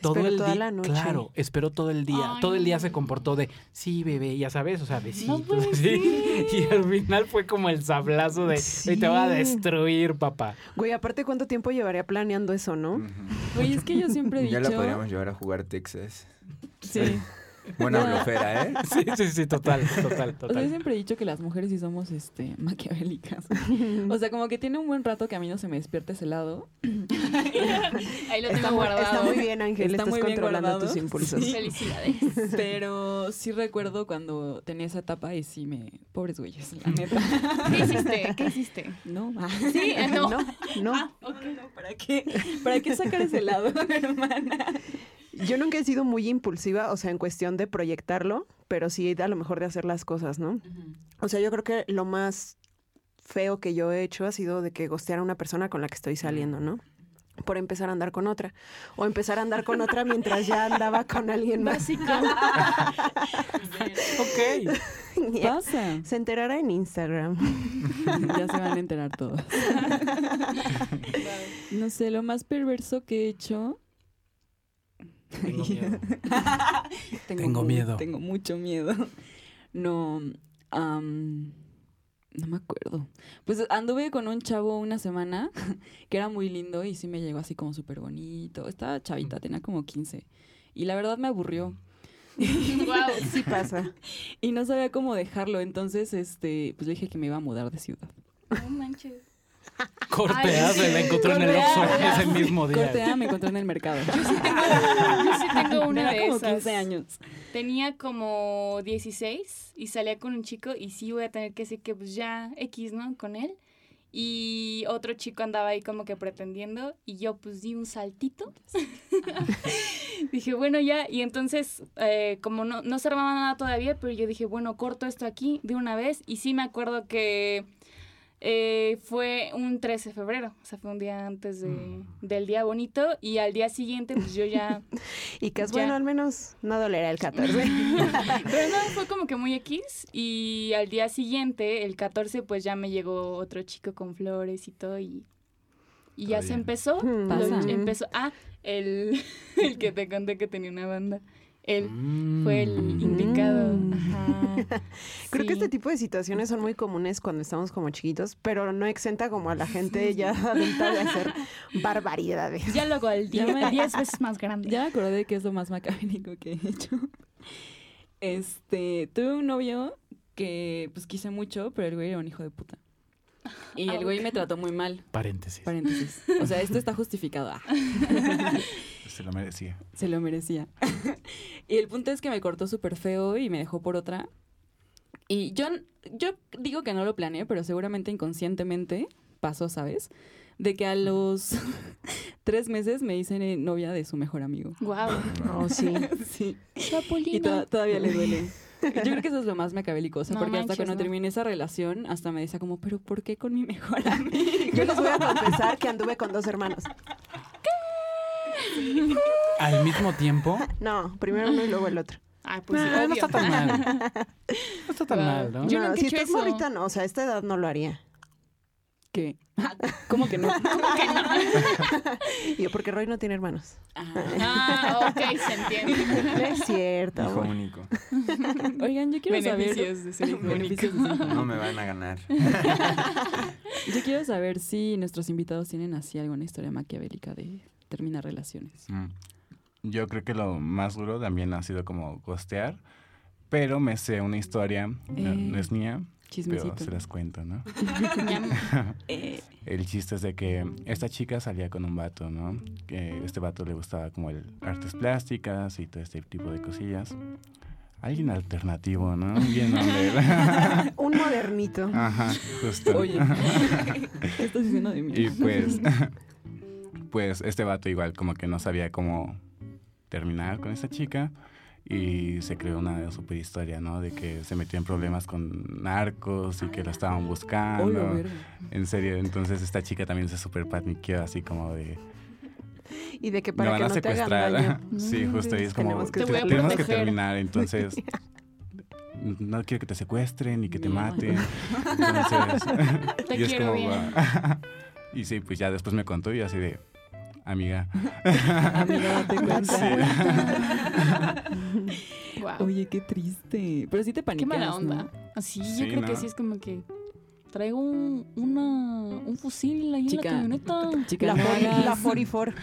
G: Todo
D: Esperó
G: el
D: toda
G: día,
D: la noche.
G: claro, esperó todo el día.
A: Ay,
G: todo el día se comportó de, sí, bebé, ya sabes, o sea, besitos, así. <laughs> Y al final fue como el sablazo de, "Hoy te va a
D: Sí.
G: destruir, papá.
D: Güey, aparte, ¿cuánto tiempo llevaría planeando eso, no?
F: Ujú.
B: Oye, es que yo siempre he dicho...
F: Ya la podríamos llevar a jugar Texas.
B: Sí. <laughs>
F: Buena blofera, ¿eh? <laughs>
G: Sí, sí, sí, total, total,
B: O sea, yo
G: total.
B: siempre he dicho que las mujeres sí somos este maquiavélicas. O sea, como que tiene un buen rato que a mí no se me despierta ese lado.
A: Ahí lo tengo
D: Está muy,
A: guardado.
D: está muy bien, Ángel.
B: Está
D: Estás
B: muy bien
D: controlando
B: guardado.
D: tus impulsos.
B: Sí.
A: Felicidades.
B: Pero sí recuerdo cuando tenía esa etapa y sí me... Pobres güeyes, la neta.
A: ¿Qué hiciste? ¿Qué hiciste?
B: No. ah.
A: Sí, no.
D: No, no.
A: Ah, ok.
B: ¿Para qué? ¿Para qué sacar ese lado, <laughs> hermana?
D: Yo nunca he sido muy impulsiva, o sea, en cuestión de proyectarlo, pero sí a lo mejor de hacer las cosas, ¿no? O sea, yo creo que lo más feo que yo he hecho ha sido de que gostear a una persona con la que estoy saliendo, ¿no? Por empezar a andar con otra. O empezar a andar con otra mientras ya andaba con alguien más.
A: Básico. <laughs>
G: Ok.
D: Ya.
B: Pasa.
D: Se enterará en Instagram.
B: ya se van a enterar todos. no sé, lo más perverso que he hecho.
G: Tengo miedo. <laughs> Tengo
B: mu-
G: miedo.
B: Tengo mucho miedo. No, no me acuerdo. Pues anduve con un chavo una semana <laughs> que era muy lindo y sí me llegó así como súper bonito. Estaba chavita, tenía como 15. Y la verdad me aburrió. <laughs>
A: Wow. <laughs>
D: Sí pasa.
B: Y no sabía cómo dejarlo. Entonces, este, pues le dije que me iba a mudar de ciudad.
A: No manches. <laughs>
G: Corte
A: Ay,
G: A, se la encontró en el. Oxxo ese mismo día.
B: Corte A, me encontré en el mercado.
A: Yo sí tengo una de
B: como
A: esas.
B: 15 años.
A: Tenía como 16 y salía con un chico y sí voy a tener que decir que pues ya X, ¿no? Con él. Y otro chico andaba ahí como que pretendiendo y yo pues di un saltito. <laughs> dije, bueno, ya. Y entonces, eh, como no, no se armaba nada todavía, pero yo dije, bueno, corto esto aquí de una vez. Y sí me acuerdo que eh, fue un 13 de febrero, o sea, fue un día antes de, del día bonito. Y al día siguiente, pues yo ya... <laughs>
D: Y que es
A: Ya.
D: bueno, al menos no dolerá el 14. <laughs>
A: Pero no, <laughs> fue como que muy X. Y al día siguiente, el 14, pues ya me llegó otro chico con flores y todo. Y, y ya se empezó.
D: Hmm.
A: lo-
B: Pasa.
A: empezó. Ah, el, el que te conté que tenía una banda. Él
G: Mm.
A: fue el indicado.
D: Mm.
A: Ajá. <laughs>
D: Creo que este tipo de situaciones son muy comunes cuando estamos como chiquitos, pero no exenta como a la gente ya adulta de hacer <laughs> barbaridades.
A: Ya día,
B: me- <laughs>
A: 10 veces más grande.
B: Ya me acordé que es lo más macabénico que he hecho. Este, tuve un novio que pues quise mucho, pero el güey era un hijo de puta. Y el güey me trató muy mal.
G: Paréntesis.
B: Paréntesis. O sea, esto está justificado. Ah, <laughs>
E: Se lo merecía.
B: se lo merecía. <laughs> y el punto es que me cortó súper feo y me dejó por otra. Y yo, yo digo que no lo planeé, pero seguramente inconscientemente pasó, ¿sabes? De que a los <laughs> tres meses me hice novia de su mejor amigo.
A: Wow.
D: Oh, sí.
B: Sí. Y to- todavía le duele. Yo creo que eso es lo más macabélico, o sea,
A: No
B: porque hasta cuando
A: no.
B: terminé esa relación, hasta me decía como, pero ¿por qué con mi mejor amigo? <laughs>
D: Yo les voy a confesar que anduve con dos hermanos.
G: Al mismo tiempo.
D: No, primero uno y luego el otro.
A: Ay, pues sí,
G: Ah, no está tan mal. No está tan
A: Wow.
G: mal, ¿no?
A: Yo
D: no,
A: nunca he
D: si
A: hecho
D: estás
A: eso.
D: morrita, no, o sea, a esta edad no lo haría.
B: ¿Qué? <laughs> ¿Cómo que no? <laughs>
D: Y yo, <laughs> porque Roy no tiene hermanos.
A: Ah, ok, se entiende.
D: No es cierto.
F: Hijo
D: amor.
F: único.
B: Oigan, yo quiero saber...
A: Beneficios de ser hijo
B: Beneficios de ser hijo
F: No me van a ganar.
B: Yo quiero saber si nuestros invitados tienen así alguna historia maquiavélica de terminar relaciones.
E: Mm. Yo creo que lo más duro también ha sido como costear, pero me sé una historia, no,
B: Eh,
E: no es mía, pero
B: Chismecito.
E: se las cuento, ¿no? <laughs> <laughs> El chiste es de que esta chica salía con un vato, ¿no? Que este vato le gustaba como el artes plásticas y todo este tipo de cosillas. Alguien alternativo, ¿no? Bien. <laughs>
D: Un modernito.
E: Ajá, justo.
B: oye, ¿qué estás diciendo de mí?
E: Y pues, pues este vato igual como que no sabía cómo terminar con esta chica y se creó una super historia, ¿no? De que se metió en problemas con narcos y que la estaban buscando. en serio, entonces esta chica también se super paniqueó así como de...
D: Y de que para
E: van
D: que
E: a
D: no te hagan
E: secuestrar.
D: daño. <laughs>
E: sí, justo y es como...
D: Tenemos que
E: "Te-
A: Te voy a
E: tenemos que
A: proteger".
E: terminar, entonces... <laughs> No quiero que te secuestren ni que te maten. <laughs> Entonces,
A: Te
E: y es
A: quiero
E: como,
A: bien.
E: Y sí, pues ya después me contó y así de, amiga. <laughs>
B: Amiga, date cuenta.
A: Wow. <laughs>
B: Oye, qué triste. Pero sí te
A: Qué
B: paniqueas,
A: mala
B: ¿no?
A: onda. Así,
E: Sí,
A: yo creo que
E: ¿no?
A: sí es como que traigo un, una, un fusil ahí
B: Chica.
A: en la camioneta.
B: Chica,
D: La,
B: no hagas,
D: la 44.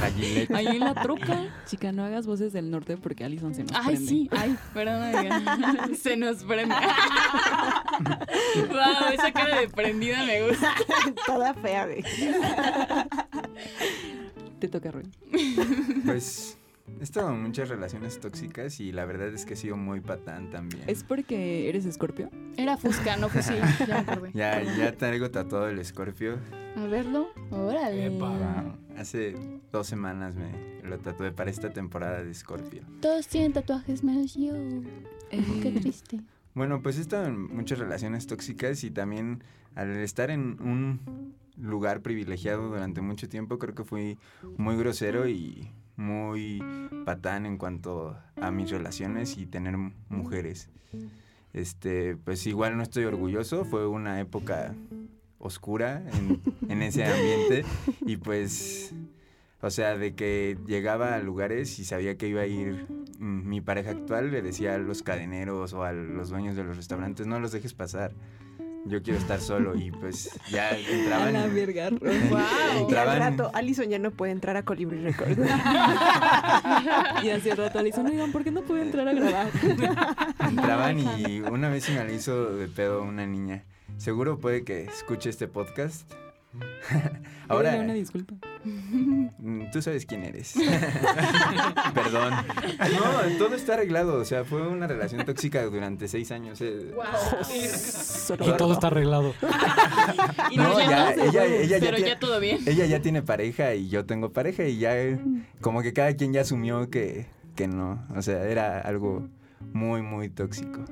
F: La Gillette.
A: Ahí en la troca.
B: chica, no hagas voces del norte porque Alison se nos
A: Ay,
B: prende.
A: sí. Ay, perdón. Se nos prende. wow, esa cara de prendida me gusta.
D: Toda fea, güey.
B: Te toca, Roy.
F: Pues he estado en muchas relaciones tóxicas y la verdad es que he sido muy patán también.
B: ¿Es porque eres escorpio?
A: Era Fusca, no fusil. Ya me <laughs> acordé.
F: Ya, ya traigo tatuado el escorpio.
A: A verlo. Órale.
G: Epa.
F: Hace dos semanas me lo tatué para esta temporada de escorpio.
A: Todos tienen tatuajes menos yo. Qué
B: Eh,
A: triste.
F: Bueno, pues he estado en muchas relaciones tóxicas y también al estar en un lugar privilegiado durante mucho tiempo. Creo que fui muy grosero y muy patán en cuanto a mis relaciones y tener mujeres. Este, pues igual no estoy orgulloso, fue una época oscura en, en ese ambiente <laughs> y pues o sea, de que llegaba a lugares y sabía que iba a ir mi pareja actual, le decía a los cadeneros o a los dueños de los restaurantes, no los dejes pasar. Yo quiero estar solo y pues ya entraban. <laughs>
B: A la verga. <laughs>
D: Wow. Y al rato, Alison ya no puede entrar a Colibri Records. <laughs>
B: y hace rato Alison, oigan, ¿por qué no puede entrar a grabar?
F: Entraban y una vez se me la hizo de pedo una niña. Seguro puede que escuche este podcast
B: Ahora. una disculpa.
F: Mm, tú sabes quién eres. <laughs> Perdón. No, todo está arreglado. O sea, fue una relación tóxica durante seis años. Eh.
G: y todo está arreglado.
F: no, ya, ella, ella
A: Pero
F: ya,
A: ya todo bien.
F: Ella ya tiene pareja y yo tengo pareja y ya como que cada quien ya asumió que, que no. O sea, era algo muy, muy tóxico.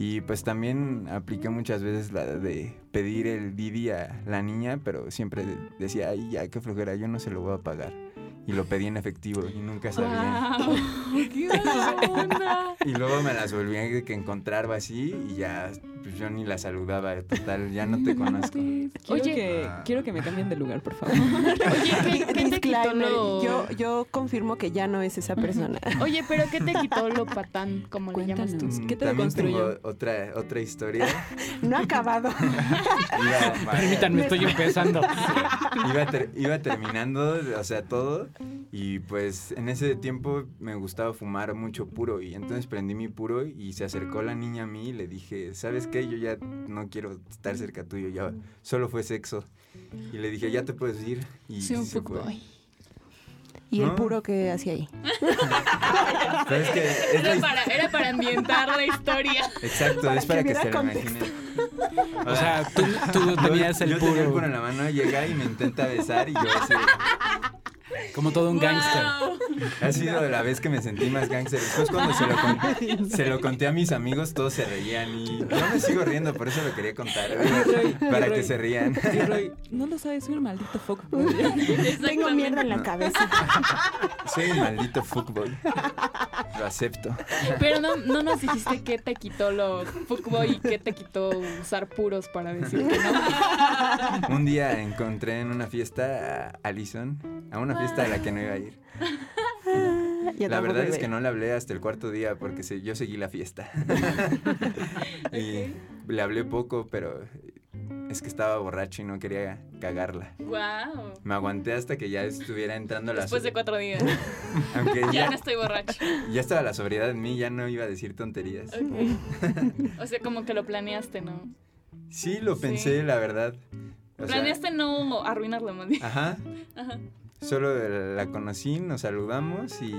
F: Y pues también apliqué muchas veces la de pedir el Didi a la niña, pero siempre decía, ay, ya, qué flojera, yo no se lo voy a pagar y lo pedí en efectivo y nunca sabía. <laughs> y luego me las volví a encontrar así y ya pues yo ni la saludaba, total, ya no te <laughs> conozco.
B: Quiero Oye, que, ah. quiero que me cambien de lugar, por favor. <laughs>
A: Oye, ¿qué, te quitó
D: lo... yo, yo confirmo que ya no es esa persona. <laughs>
A: Oye, pero ¿qué te quitó lo patán, como le llamas tú?
B: ¿Qué te
F: También tengo otra, otra historia.
D: no ha acabado.
G: Permítanme, estoy empezando.
F: Iba, iba terminando, o sea, todo y pues en ese tiempo me gustaba fumar mucho puro y entonces prendí mi puro y se acercó la niña a mí y le dije, ¿sabes qué? Yo ya no quiero estar cerca tuyo, ya solo fue sexo. Y le dije, ya te puedes ir. Y
A: sí, un poco
D: ¿Y el puro que hacía ahí?
A: era, para, era, para, ambientar la historia.
F: Exacto, es para que, se lo imaginen.
G: O sea, tú, tú tenías el
F: yo
G: puro.
F: Tenía el puro en la mano, llega y me intenta besar y yo así.
G: Como todo un gángster.
F: Ha sido la vez que me sentí más gángster. Después cuando se lo, conté, se lo conté a mis amigos, todos se reían y yo me sigo riendo, por eso lo quería contar. para que se rían.
B: no lo sabes, soy un maldito fuckboy.
D: Tengo mierda en la cabeza.
F: Soy un maldito fuckboy. Lo acepto.
A: Pero no, no nos dijiste qué te quitó lo fuckboy y qué te quitó usar puros para decir que no.
F: Un día encontré en una fiesta a Alison, a una fiesta a la que no iba a ir. <laughs> la verdad es que no le hablé hasta el cuarto día porque yo seguí la fiesta. <laughs> y le hablé poco, pero es que estaba borracho y no quería cagarla.
A: Wow.
F: Me aguanté hasta que ya estuviera entrando la
A: Después de cuatro días. <laughs>
F: Aunque
A: ya, no estoy borracho.
F: Ya estaba la sobriedad en mí, ya no iba a decir tonterías.
A: o sea, como que lo planeaste, ¿no?
F: Sí, lo pensé, la verdad.
A: planeaste no arruinarlo, más
F: Ajá. Ajá. Solo la conocí, nos saludamos y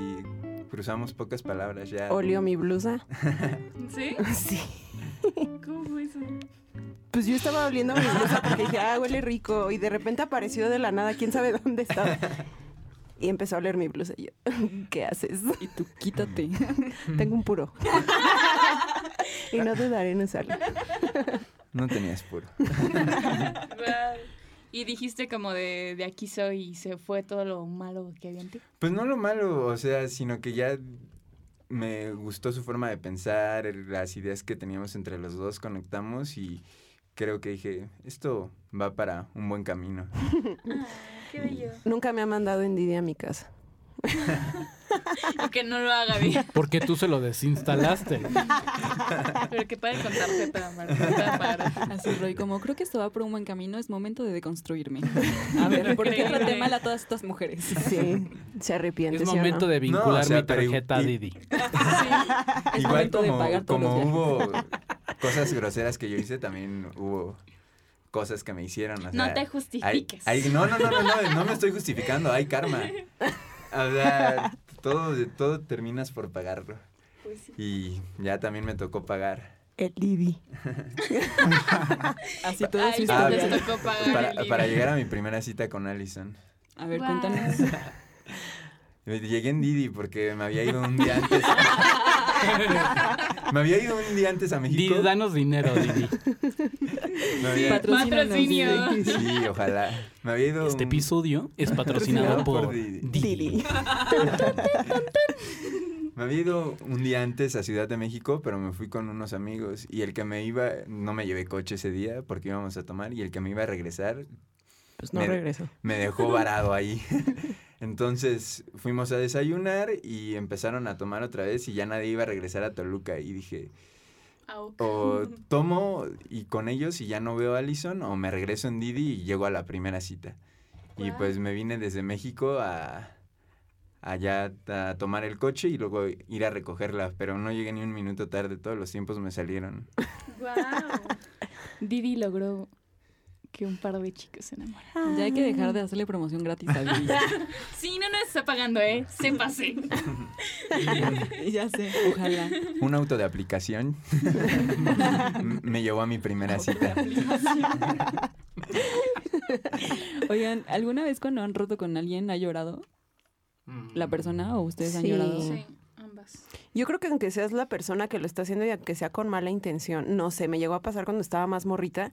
F: cruzamos pocas palabras ya.
D: Olió mi blusa. <laughs>
A: ¿Sí?
D: Sí.
A: ¿Cómo fue eso?
D: Pues yo estaba oliendo mi blusa porque dije, ah, huele rico. Y de repente apareció de la nada, quién sabe dónde estaba. Y empezó a oler mi blusa y yo, <laughs> ¿qué haces?
B: Y tú, quítate. <laughs>
D: Tengo un puro. y no dudaré en usarlo.
F: No tenías puro.
A: Y dijiste como de, de aquí soy y se fue todo lo malo que había en ti.
F: Pues no lo malo, o sea, sino que ya me gustó su forma de pensar, las ideas que teníamos entre los dos, conectamos y creo que dije, esto va para un buen camino. <laughs>
A: Qué bello.
D: Nunca me ha mandado en a mi casa. <laughs>
A: que no lo haga bien.
G: Porque tú se lo desinstalaste. <laughs>
A: Pero que puede contarte para
B: Así, Roy, como creo que esto va por un buen camino, es momento de deconstruirme. <laughs> A ver, ¿por qué traté mal a todas estas mujeres?
D: Sí, se arrepiente.
G: Es momento de vincular mi tarjeta a Didi.
F: Igual como, como hubo cosas groseras que yo hice, también hubo cosas que me hicieron.
A: no te justifiques.
F: no, no, no, no, no, no me estoy justificando, hay karma. O sea, todo, todo terminas por pagarlo. Pues y ya también me tocó pagar.
D: El Didi. <laughs>
B: Así todo es
A: ah, tocó pagar
F: para,
A: el
F: para llegar a mi primera cita con Allison.
B: A ver, cuéntanos. <laughs>
F: Llegué en Didi porque me había ido un día antes. <laughs> <laughs> Me había ido un día antes a México.
G: Didi, danos dinero, Didi. <laughs>
F: Había-
A: Patrocinio.
F: Sí, ojalá. Me había ido
G: Este
F: un-
G: episodio es patrocinado por
F: Didi.
G: Didi. <laughs>
F: Me había ido un día antes a Ciudad de México, pero me fui con unos amigos y el que me iba, no me llevé coche ese día porque íbamos a tomar y el que me iba a regresar
D: Pues no
F: Me-
D: regreso.
F: me dejó varado ahí. <laughs> Entonces fuimos a desayunar y empezaron a tomar otra vez y ya nadie iba a regresar a Toluca y dije,
A: Au.
F: o tomo y con ellos y ya no veo a Allison o me regreso en Didi y llego a la primera cita. Y pues me vine desde México a allá a tomar el coche y luego ir a recogerla, pero no llegué ni un minuto tarde, todos los tiempos me salieron.
A: Guau. Didi logró que un par de chicos se enamoraran.
B: Ya hay que dejar de hacerle promoción gratis a Didi. <laughs>
A: Sí, no nos está pagando, ¿eh? Sépase. <laughs>
B: ya sé, ojalá.
F: Un auto de aplicación <laughs> me llevó a mi primera cita.
B: Oigan, ¿alguna vez cuando han roto con alguien ha llorado la persona o ustedes han
D: Sí.
B: llorado?
A: Sí, ambas.
D: Yo creo que aunque seas la persona que lo está haciendo y aunque sea con mala intención, no sé, me llegó a pasar cuando estaba más morrita,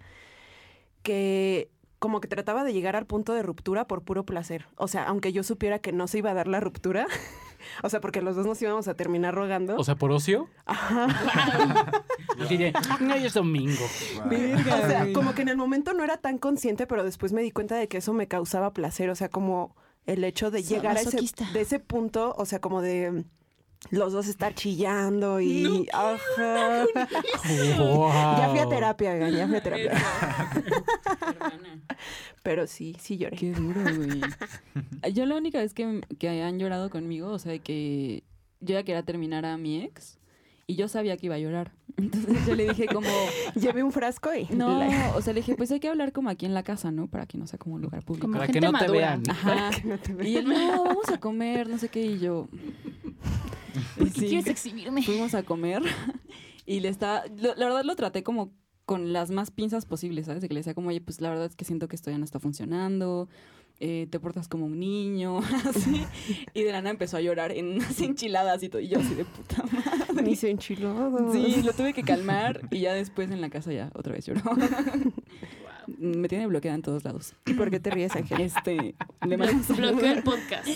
D: que como que trataba de llegar al punto de ruptura por puro placer. O sea, aunque yo supiera que no se iba a dar la ruptura, <laughs> o sea, porque los dos nos íbamos a terminar rogando.
G: O sea, por ocio. <laughs> De, "No, hoy es domingo.
D: O sea, como que en el momento no era tan consciente, pero después me di cuenta de que eso me causaba placer. O sea, como el hecho de llegar a ese, de ese punto, o sea, como de los dos estar chillando y... Ajá. <laughs> Ya fui a
G: Wow.
D: terapia, ya fui a terapia. <laughs> Pero sí, sí lloré.
B: Qué duro, güey. <laughs> Yo la única vez que, que han llorado conmigo, o sea, de que yo ya quería terminar a mi ex y yo sabía que iba a llorar. <laughs> Entonces yo le dije como, <laughs>
D: Llevé un frasco y...
B: no, o sea, le dije, pues hay que hablar como aquí en la casa, ¿no? Para que no sea como un lugar público.
A: Como
G: Para que no te vean.
B: Ajá.
D: que no te vea.
B: Y él, no, vamos a comer, no sé qué, y yo... <laughs>
A: ¿Por qué
B: sí,
A: quieres exhibirme?
B: fuimos a comer y le estaba, lo- la verdad lo traté como con las más pinzas posibles, ¿sabes? De que le decía como, oye, pues la verdad es que siento que esto ya no está funcionando, eh, te portas como un niño, <laughs> así. Y de la nada empezó a llorar en <laughs> unas enchiladas y todo, y yo así de puta madre.
D: Ni se enchiló.
B: Sí, lo tuve que calmar y ya después en la casa ya otra vez lloró. <laughs> Me tiene bloqueada en todos lados.
D: ¿Y por qué te ríes, Ángel?
B: Este, le
A: el podcast.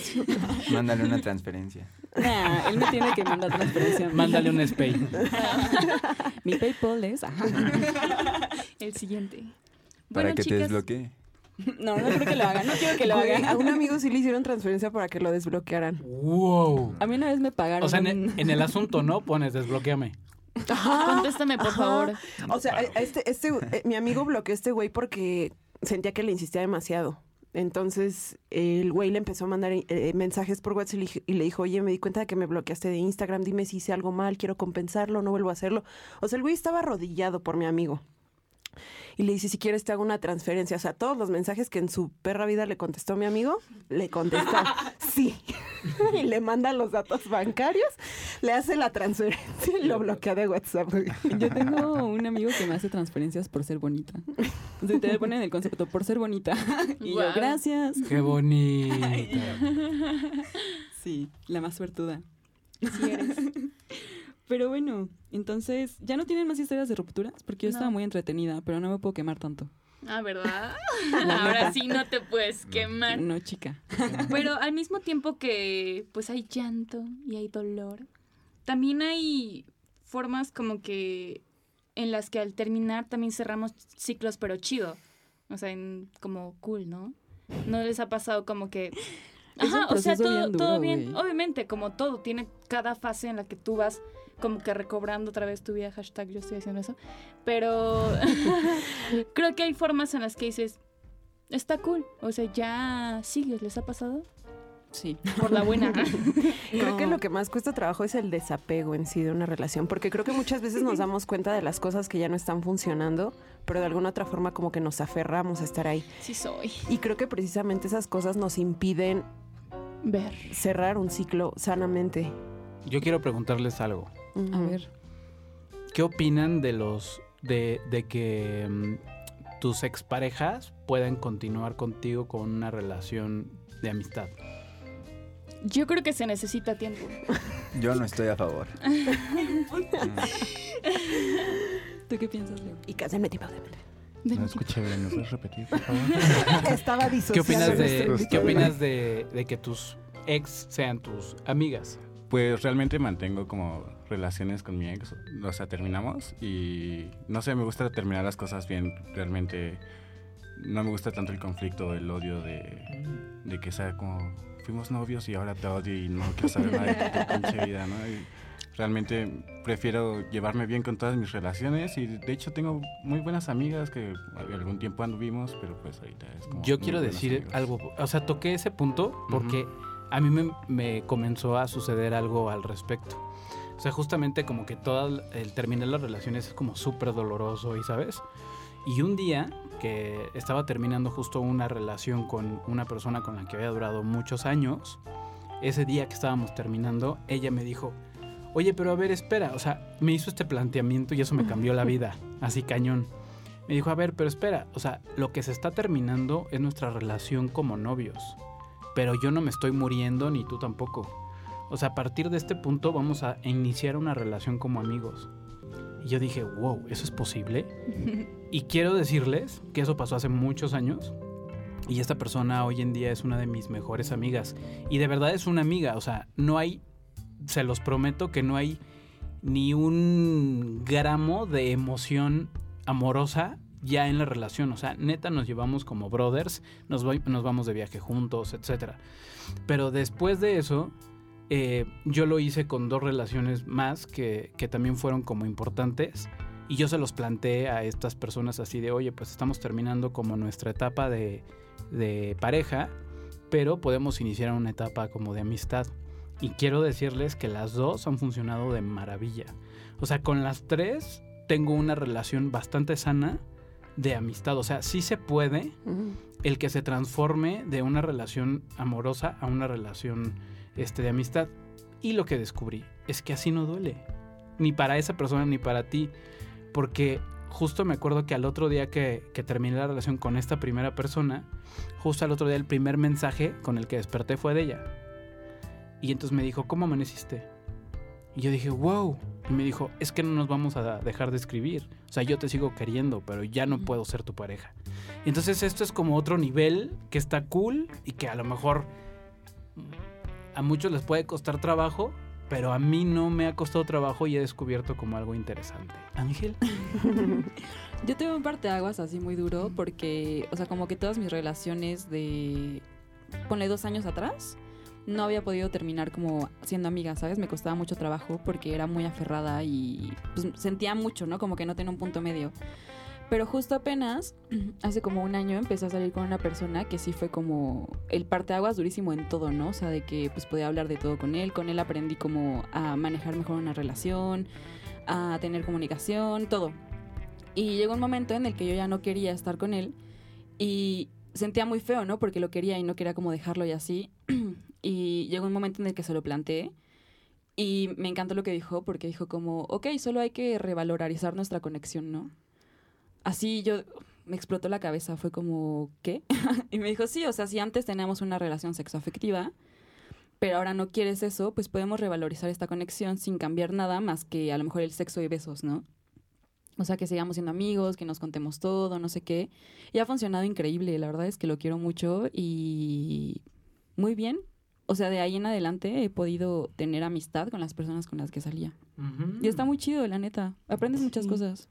F: Mándale una transferencia.
B: Nah, él me tiene que mandar transferencia.
G: Mándale un spay.
B: Mi PayPal es. ajá.
A: El siguiente.
F: Para
A: Bueno,
F: que te desbloquee. <laughs>
B: No, no creo que lo haga. No quiero que lo
D: Güey,
B: haga.
D: a un <laughs> amigo sí le hicieron transferencia para que lo desbloquearan.
G: Wow.
B: A mí una vez me pagaron.
G: O sea, en el, <laughs> en el asunto, ¿no? Pones desbloqueame.
A: Contéstame, por
D: Ajá.
A: favor.
D: O sea, a- a este, este, eh, mi amigo bloqueó a este güey porque sentía que le insistía demasiado. Entonces, el güey le empezó a mandar eh, mensajes por WhatsApp y le dij- y le dijo, oye, me di cuenta de que me bloqueaste de Instagram, dime si hice algo mal, quiero compensarlo, no vuelvo a hacerlo. O sea, el güey estaba arrodillado por mi amigo. Y le dice, si quieres te hago una transferencia. O sea, todos los mensajes que en su perra vida le contestó mi amigo, le contesta, <laughs> sí. <laughs> y le manda los datos bancarios, le hace la transferencia y lo bloquea de WhatsApp.
B: Yo tengo un amigo que me hace transferencias por ser bonita. O sea, te ponen el concepto por ser bonita. <laughs> Y yo, gracias.
G: Qué bonito.
B: Sí, la más suertuda.
A: Si eres.
B: Pero bueno, entonces, ¿ya no tienen más historias de rupturas? Porque yo
A: No.
B: estaba muy entretenida, pero no me puedo quemar tanto.
A: Ah, ¿verdad? <laughs> Ahora sí no te puedes quemar.
B: No, chica. <laughs>
A: Pero al mismo tiempo que pues hay llanto y hay dolor, también hay formas como que en las que al terminar también cerramos ciclos pero chido. O sea, en- como cool, ¿no? ¿No les ha pasado como que... Ajá, o sea, todo,
B: bien duro,
A: todo bien. Obviamente, como todo, tiene cada fase en la que tú vas como que recobrando otra vez tu vida, hashtag yo estoy haciendo eso. Pero <laughs> <laughs> creo que hay formas en las que dices, está cool. O sea, ya sigues, ¿les ha pasado?
B: Sí.
A: Por la buena. <laughs>
D: Creo que lo que más cuesta trabajo es el desapego en sí de una relación, porque creo que muchas veces nos damos cuenta de las cosas que ya no están funcionando, pero de alguna otra forma como que nos aferramos a estar ahí.
A: sí soy.
D: Y creo que precisamente esas cosas nos impiden
A: Ver.
D: cerrar un ciclo sanamente.
G: Yo quiero preguntarles algo.
B: A ver.
G: ¿Qué opinan de los de, de que mm, tus exparejas puedan continuar contigo con una relación de amistad?
A: Yo creo que se necesita tiempo.
F: Yo no estoy a favor. <laughs>
B: ¿Tú qué piensas, Leo?
D: Y cásenme tiempo.
E: No escuché bien, ¿me puedes repetir, por favor? <laughs>
D: Estaba
G: ¿Qué
D: disociando.
G: opinas de. ¿qué opinas de, de que tus ex sean tus amigas?
E: Pues realmente mantengo como relaciones con mi ex, o sea, terminamos y no sé, me gusta terminar las cosas bien, realmente no me gusta tanto el conflicto, el odio de, de que sea como fuimos novios y ahora te odio y no quiero saber nada de tu <laughs> pinche vida, ¿no? Y realmente prefiero llevarme bien con todas mis relaciones y de hecho tengo muy buenas amigas que algún tiempo anduvimos, pero pues ahorita es como
G: Yo quiero decir
E: amigos.
G: algo, o sea, toqué ese punto porque a mí me, me comenzó a suceder algo al respecto. O sea, justamente como que todo el, terminar las relaciones es como súper doloroso, ¿y sabes? Y un día que estaba terminando justo una relación con una persona con la que había durado muchos años, ese día que estábamos terminando, ella me dijo, oye, pero a ver, espera, o sea, me hizo este planteamiento y eso me cambió la <laughs> vida, así cañón. Me dijo, a ver, pero espera, o sea, lo que se está terminando es nuestra relación como novios, pero yo no me estoy muriendo ni tú tampoco. O sea, a partir de este punto vamos a iniciar una relación como amigos. Y yo dije, wow, ¿eso es posible? <laughs> Y quiero decirles que eso pasó hace muchos años. Y esta persona hoy en día es una de mis mejores amigas. Y de verdad es una amiga. O sea, no hay, se los prometo que no hay ni un gramo de emoción amorosa ya en la relación. O sea, neta nos llevamos como brothers, nos, voy- nos vamos de viaje juntos, etc. Pero después de eso, eh, yo lo hice con dos relaciones más que, que también fueron como importantes. Y yo se los planteé a estas personas así de, oye, pues estamos terminando como nuestra etapa de, de pareja, pero podemos iniciar una etapa como de amistad. Y quiero decirles que las dos han funcionado de maravilla. O sea, con las tres tengo una relación bastante sana de amistad. O sea, sí se puede el que se transforme de una relación amorosa a una relación este, de amistad. Y lo que descubrí es que así no duele. Ni para esa persona ni para ti. Porque justo me acuerdo que al otro día que, que terminé la relación con esta primera persona, justo al otro día el primer mensaje con el que desperté fue de ella. Y entonces me dijo, ¿cómo amaneciste? Y yo dije, wow. Y me dijo, es que no nos vamos a dejar de escribir. O sea, yo te sigo queriendo, pero ya no puedo ser tu pareja. Y entonces esto es como otro nivel que está cool y que a lo mejor a muchos les puede costar trabajo, pero a mí no me ha costado trabajo y he descubierto como algo interesante. Ángel. <laughs>
B: Yo tuve un parteaguas así muy duro porque, o sea, como que todas mis relaciones de, ponle dos años atrás, no había podido terminar como siendo amiga, ¿sabes? Me costaba mucho trabajo porque era muy aferrada y pues, sentía mucho, ¿no? Como que no tenía un punto medio. Pero justo apenas, <clears throat> hace como un año, empecé a salir con una persona que sí fue como el parteaguas durísimo en todo, ¿no? O sea, de que pues podía hablar de todo con él. Con él aprendí como a manejar mejor una relación, a tener comunicación, todo. Y llegó un momento en el que yo ya no quería estar con él y sentía muy feo, ¿no? Porque lo quería y no quería como dejarlo y así. <clears throat> y llegó un momento en el que se lo planteé y me encantó lo que dijo porque dijo como, ok, solo hay que revalorizar nuestra conexión, ¿no? Así yo me explotó la cabeza, fue como, ¿qué? <laughs> y me dijo, sí, o sea, si antes teníamos una relación sexoafectiva, pero ahora no quieres eso, pues podemos revalorizar esta conexión sin cambiar nada más que a lo mejor el sexo y besos, ¿no? O sea, que sigamos siendo amigos, que nos contemos todo, no sé qué. Y ha funcionado increíble, la verdad es que lo quiero mucho y muy bien. O sea, de ahí en adelante he podido tener amistad con las personas con las que salía. Y está muy chido, la neta. Aprendes muchas cosas.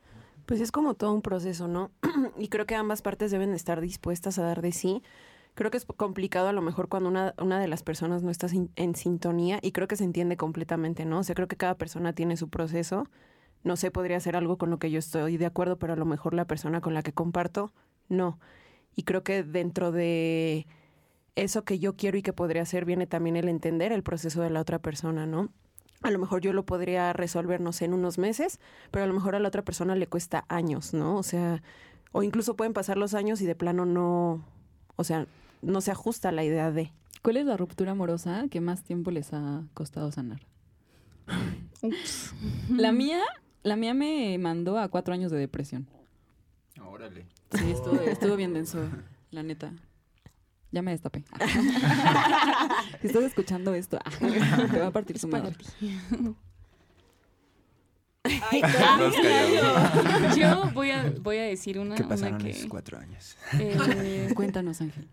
D: Pues es como todo un proceso, ¿no? <clears throat> y creo que ambas partes deben estar dispuestas a dar de sí. Creo que es complicado a lo mejor cuando una, una de las personas no está en sintonía y creo que se entiende completamente, ¿no? O sea, creo que cada persona tiene su proceso. No sé, podría ser algo con lo que yo estoy de acuerdo, pero a lo mejor la persona con la que comparto, no. Y creo que dentro de eso que yo quiero y que podría hacer viene también el entender el proceso de la otra persona, ¿no? A lo mejor yo lo podría resolver, no sé, en unos meses, pero a lo mejor a la otra persona le cuesta años, ¿no? O sea, o incluso pueden pasar los años y de plano no, o sea, no se ajusta a la idea de.
B: ¿Cuál es la ruptura amorosa que más tiempo les ha costado sanar? <laughs>
A: Ups.
B: La mía, la mía me mandó a cuatro años de depresión.
F: Órale.
B: Sí, estuvo, estuvo bien denso, la neta. Ya me destapé. <laughs> si estás escuchando esto, te va a partir su madre.
A: Ay,
F: callados.
A: Yo voy a, voy a decir una,
F: ¿Qué
A: una
F: pasaron
A: que...
F: esos cuatro años?
A: eh,
B: Cuéntanos, Ángel.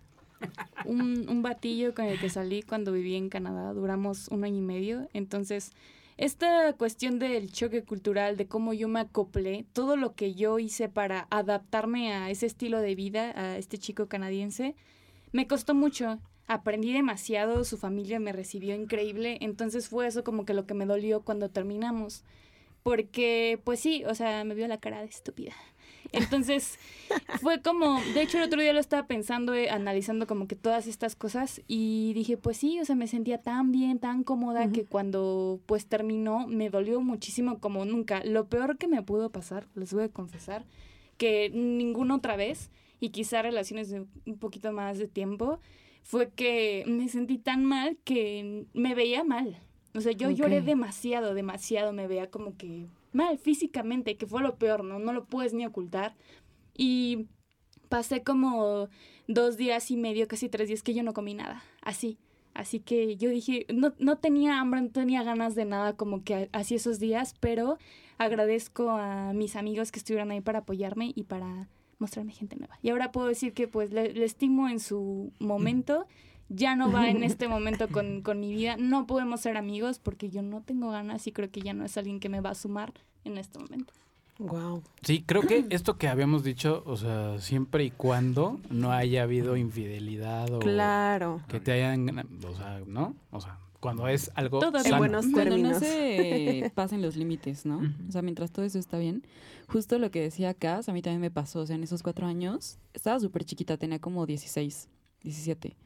A: un, un batillo con el que salí cuando viví en Canadá. Duramos un año y medio. Entonces, esta cuestión del choque cultural, de cómo yo me acoplé, todo lo que yo hice para adaptarme a ese estilo de vida, a este chico canadiense, me costó mucho. Aprendí demasiado, su familia me recibió increíble, entonces fue eso como que lo que me dolió cuando terminamos. Porque, pues sí, o sea, me vio la cara de estúpida. Entonces, <laughs> fue como, de hecho el otro día lo estaba pensando, eh, analizando como que todas estas cosas y dije, pues sí, o sea, me sentía tan bien, tan cómoda que cuando pues terminó me dolió muchísimo como nunca. Lo peor que me pudo pasar, les voy a confesar, que ninguna otra vez y quizá relaciones de un poquito más de tiempo, fue que me sentí tan mal que me veía mal. O sea, yo lloré
D: Ok.
A: demasiado, demasiado, me veía como que mal físicamente, que fue lo peor, ¿no? No lo puedes ni ocultar. Y pasé como dos días y medio, casi tres días que yo no comí nada, así. Así que yo dije, no, no tenía hambre, no tenía ganas de nada como que así esos días, pero agradezco a mis amigos que estuvieron ahí para apoyarme y para mostrarme gente nueva. Y ahora puedo decir que pues le, le estimo en su momento, ya no va en <laughs> este momento con, con mi vida, no podemos ser amigos porque yo no tengo ganas y creo que ya no es alguien que me va a sumar en este momento.
D: Wow.
G: Sí, creo que <clears throat> esto que habíamos dicho, o sea, siempre y cuando no haya habido infidelidad o
D: Claro.
G: que te hayan, o sea, ¿no? O sea, cuando es algo
A: Todo
D: En
G: sano.
D: buenos
B: Cuando no se <laughs> pasen los límites, ¿no?
G: Ujú.
B: O sea, mientras todo eso está bien. Justo lo que decía Cas, a mí también me pasó. O sea, en esos cuatro años, estaba súper chiquita, tenía como 16, 17.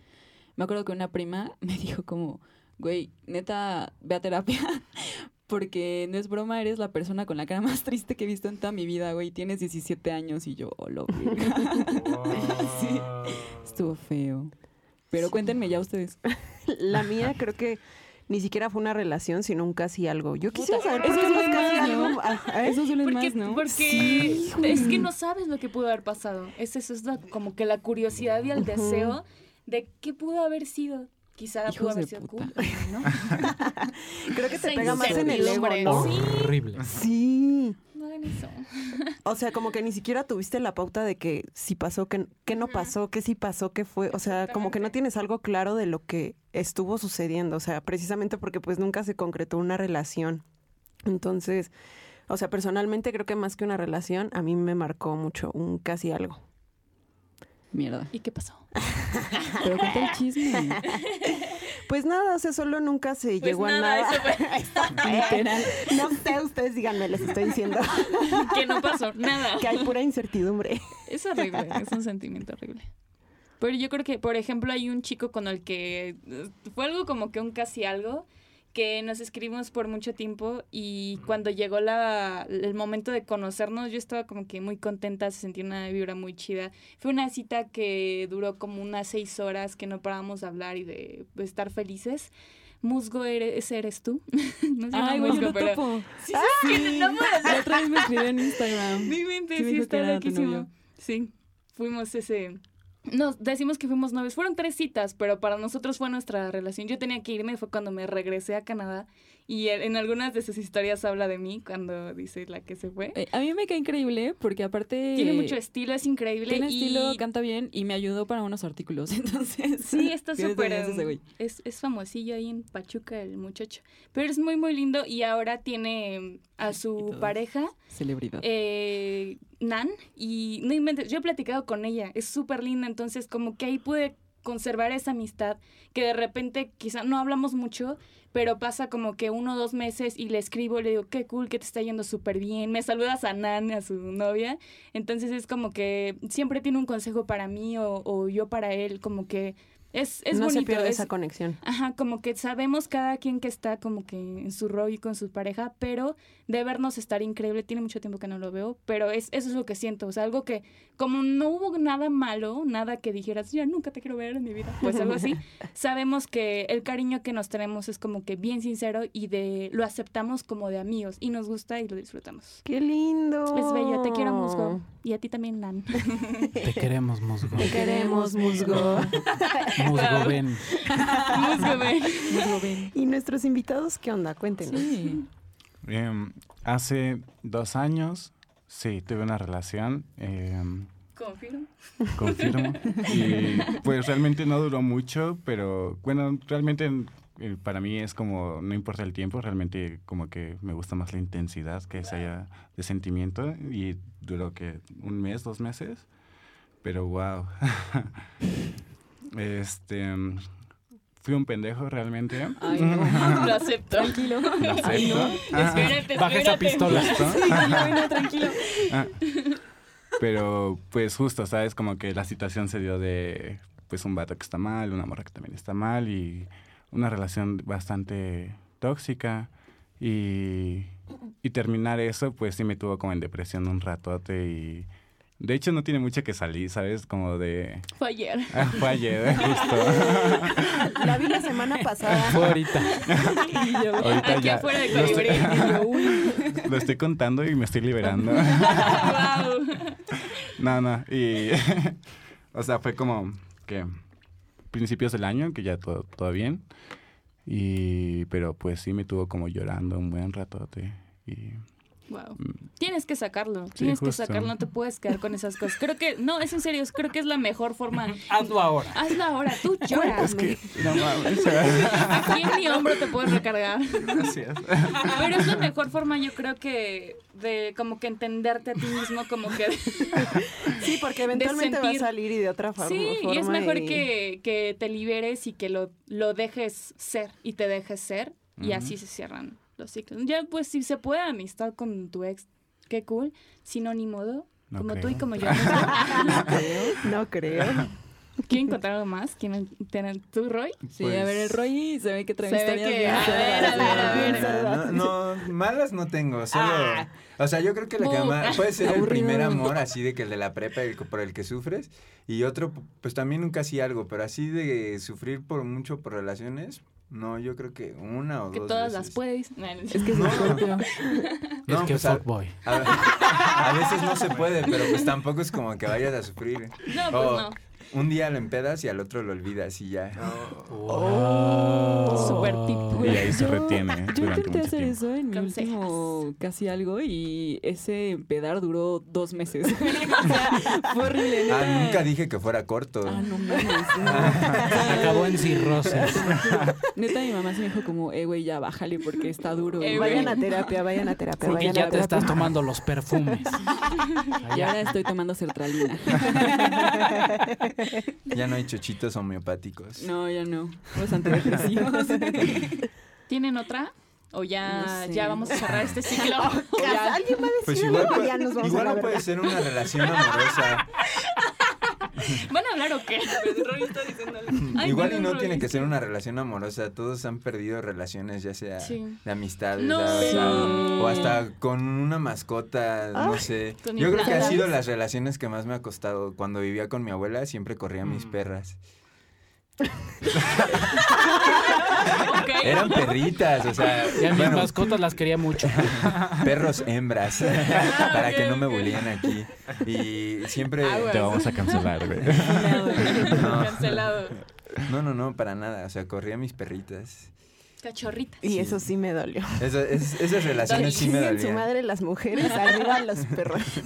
B: Me acuerdo que una prima <laughs> me dijo como, güey, neta, ve a terapia. <laughs> Porque no es broma, eres la persona con la cara más triste que he visto en toda mi vida, güey. Tienes 17 años y yo, oh, lo verga". Sí, estuvo feo. Pero cuéntenme ya ustedes. <laughs>
D: La mía creo que ni siquiera fue una relación, sino un casi algo. Yo quisiera saber por
B: eso
D: qué
B: es
D: casi
B: más, ¿no?
D: algo. Ajá, ¿eh?
B: Eso suele
A: Porque,
B: más, ¿no?
A: porque es que no sabes lo que pudo haber pasado. Es eso, es la- como que la curiosidad y el deseo de qué pudo haber sido. Quizá
B: Hijos
A: pudo haber sido
B: puta.
A: cool, ¿no? <laughs>
D: Creo que te
A: Esa
D: pega más en el ego,
A: incertidumbre,
D: ¿no?
A: Sí.
G: Horrible.
D: Sí.
A: No hagan eso. <laughs>
D: O sea, como que ni siquiera tuviste la pauta de que si pasó, que, que no pasó, que sí pasó, que fue. O sea, como que no tienes algo claro de lo que estuvo sucediendo. O sea, precisamente porque pues nunca se concretó una relación. Entonces, o sea, personalmente creo que más que una relación, a mí me marcó mucho un casi algo.
B: Mierda.
A: ¿Y qué pasó? <laughs>
B: Pero cuenta el chisme. <laughs>
D: Pues nada, o sea, solo nunca se
A: Pues
D: llegó
A: nada,
D: a nada.
A: eso fue. <laughs>
B: Literal. <laughs>
D: No sé, ustedes díganme, les estoy diciendo <laughs>
A: que no pasó nada.
D: que hay pura incertidumbre.
A: Es horrible, es un sentimiento horrible. Pero yo creo que, por ejemplo, hay un chico con el que eh, fue algo como que un casi algo, que nos escribimos por mucho tiempo y cuando llegó la, el momento de conocernos, yo estaba como que muy contenta, se sentía una vibra muy chida. Fue una cita que duró como unas seis horas, que no parábamos de hablar y de estar felices. Musgo, eres, ese eres tú. <laughs> no llama
B: Ay, güey, yo
A: Musgo,
B: lo
A: pero...
B: topo.
A: Sí, sí, sí, no,
B: La otra vez me escribió en Instagram.
A: mi mente
B: Sí
A: sí, está loquísimo. Sí, fuimos ese... Nos decimos que fuimos novios. Fueron tres citas, pero para nosotros fue nuestra relación. Yo tenía que irme, fue cuando me regresé a Canadá. Y en algunas de sus historias habla de mí cuando dice la que se fue.
B: Eh, a mí me cae increíble porque aparte...
A: Tiene mucho estilo, es increíble.
B: Tiene
A: y...
B: estilo, canta bien y me ayudó para unos artículos. <laughs> Entonces...
A: Sí, está
B: ¿qué
A: súper. Es, es famosillo ahí en Pachuca el muchacho. Pero es muy, muy lindo y ahora tiene a
B: Y
A: su pareja,
B: Celebridad.
A: eh, Nan, y no inventes, yo he platicado con ella, es súper linda, entonces como que ahí pude conservar esa amistad que de repente quizá no hablamos mucho, pero pasa como que uno o dos meses y le escribo, le digo, qué cool, que te está yendo súper bien, me saludas a Nan, a su novia, entonces es como que siempre tiene un consejo para mí o, o yo para él, como que es, es
D: no
A: bonito.
D: se pierde
A: es-
D: esa conexión.
A: Ajá, como que sabemos cada quien que está como que en su rollo y con su pareja, pero de vernos estar increíble. Tiene mucho tiempo que no lo veo, pero es, eso es lo que siento. O sea, algo que, como no hubo nada malo, nada que dijeras, ya nunca te quiero ver en mi vida, pues algo así, <laughs> sabemos que el cariño que nos tenemos es como que bien sincero y de lo aceptamos como de amigos y nos gusta y lo disfrutamos.
D: ¡Qué lindo!
A: Es bello, te quiero, Musgo. Y a ti también, Nan.
G: Te queremos, Musgo.
D: Te queremos, Musgo. <laughs>
G: Musgo, ven.
A: Musgo, ven.
D: ¿Y nuestros invitados qué onda? Cuéntenos.
B: Sí.
E: Em, hace dos años, sí, tuve una relación. em,
A: Confirmo.
E: confirmo. y pues realmente no duró mucho, pero bueno, realmente eh, para mí es como, no importa el tiempo, realmente como que me gusta más la intensidad que esa haya de sentimiento y duró que un mes, dos meses, pero wow. <laughs> este, fui un pendejo realmente.
B: Ay, no.
A: Lo acepto.
B: Tranquilo.
E: Lo acepto. Ajá.
A: Espérate,
G: Baja esa pistola.
B: Ay, no, tranquilo.
E: Ah, Pero pues justo, ¿sabes? Como que la situación se dio de pues un vato que está mal, una morra que también está mal y una relación bastante tóxica y, y terminar eso pues sí me tuvo como en depresión un ratote y de hecho no tiene mucho que salir, ¿sabes? Como de...
A: Fue ayer.
E: Ah, fue ayer, justo. <laughs>
D: La vi la semana pasada.
G: Fue ahorita. <laughs>
E: Ahorita
A: Aquí
E: ya
A: afuera de
E: lo estoy,
A: colibrí. <laughs>
E: lo estoy contando y me estoy liberando.
A: Wow.
E: No, no. Y, o sea, fue como que principios del año, que ya todo, todo bien. Y, pero pues sí me tuvo como llorando un buen ratote. Y,
A: Wow.
E: mm,
A: Tienes que sacarlo,
E: Sí,
A: tienes que sacarlo, no te puedes quedar con esas cosas. Creo que, no, es en serio, creo que es la mejor forma. <laughs>
G: Hazlo ahora.
A: Hazlo ahora, tú lloras.
E: es que, no mames.
A: Aquí en mi hombro te puedes recargar.
E: Gracias.
A: Pero es la mejor forma, yo creo que, de como que entenderte a ti mismo, como que... <laughs>
D: Sí, porque eventualmente va a salir y de otra forma.
A: Sí, y es mejor
D: y-
A: que, que te liberes y que lo, lo dejes ser y te dejes ser y así se cierran los ciclos. Ya, pues si se puede amistad con tu ex, qué cool. Si no, ni modo.
E: No
A: como tú
E: creo.
A: y como yo. <laughs>
D: No creo.
A: ¿Quieren contar algo más? ¿Quieren tener tú, Roy?
B: Sí,
F: Pues-
B: a ver, el Roy se ve que trae
A: Se ve
B: historias
A: que-
B: bien
A: a ver, a ver, a ver.
F: No, no, malas no tengo, solo...
A: Ah.
F: O sea, yo creo que la que más... <laughs> Puede ser el primer amor, así de que el de la prepa, el, por el que sufres. Y otro, pues también nunca así algo, pero así de sufrir por mucho por relaciones, no, yo creo que una o
A: Que
F: dos
A: todas las puedes. No, no,
B: Es que es Scorpio. <laughs>
G: Es
F: No,
G: que
F: pues, a-
G: fuckboy.
F: A, a veces no se puede, pero pues tampoco es como que vayas a sufrir.
A: No, pues no.
F: Un día lo empedas y al otro lo olvidas y ya.
G: Wow.
A: Super tip.
E: Y ahí se
B: Yo-
E: retiene
B: Yo
E: durante
B: intenté hacer
E: tiempo.
B: eso en mi último casi algo y ese pedar duró dos meses. <laughs> o sea, fue horrible.
F: Ah, nunca dije que fuera corto.
B: Ah, no mames. no. <laughs>
G: Acabó en cirrosis. <laughs>
B: Neta, mi mamá se me dijo como, eh, güey, ya bájale porque está duro.
A: Eh,
B: güey".
D: Vayan a terapia, vayan a terapia.
G: Porque
D: vayan
G: ya
D: a
G: te estás tomando los perfumes.
B: Y ahora estoy tomando sertralina. <laughs>
F: Ya no hay chochitos homeopáticos.
B: No, ya no. Los antidepresivos. <laughs>
A: ¿Tienen otra? ¿O ya,
B: No sé.
A: ya vamos a cerrar este ciclo? <laughs>
D: Ya, ¿Alguien va a decir
F: Pues
D: algo?
F: igual, puede-
D: ya nos vamos
F: igual
D: a
F: no puede ser una relación amorosa. <laughs>
A: ¿Van a hablar o qué? <laughs> Está diciéndole. Ay,
F: igual y no tiene que ser una relación amorosa. Todos han perdido relaciones, ya sea
A: Sí.
F: de
A: No.
F: ya, o, sea,
B: Sí.
F: o hasta con una mascota, no sé. Yo creo que ha
A: implantes.
F: sido las relaciones que más me ha costado. Cuando vivía con mi abuela siempre corría a mis
G: Mm.
F: perras. Eran perritas, o sea,
G: Y a mis
F: bueno,
G: mascotas las quería mucho. <laughs>
F: perros hembras, <laughs> para que no me bulían aquí. Y siempre...
A: Aguas.
E: Te vamos a cancelar, güey.
F: No.
A: Cancelado.
F: No, no, no, para nada. O sea, corría a mis perritas.
A: Cachorrita.
D: Y eso sí me dolió.
F: Eso- es- esas relaciones sí me
D: Chinguen su
F: dolían.
D: madre las mujeres, arriba los perros. <laughs>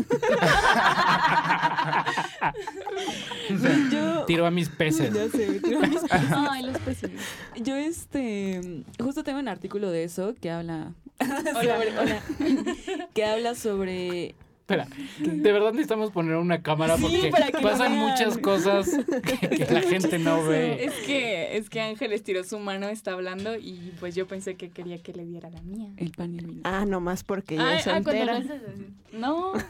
B: Yo...
G: Tiro a mis peces.
B: Ya sé, tiro a mis <laughs>
A: Ay, los peces.
B: Yo, este, justo tengo un artículo de eso que habla,
A: Hola, hola. <laughs>
B: que habla sobre,
G: Espera, de verdad necesitamos poner una cámara
B: Sí,
G: porque pasan muchas cosas que, que la gente no ve.
A: Es que, es que Ángel estiró su mano, está hablando y pues yo pensé que quería que le diera la mía.
B: el pan y el vino.
D: Ah, nomás porque ya
A: ah, haces así. No. <laughs>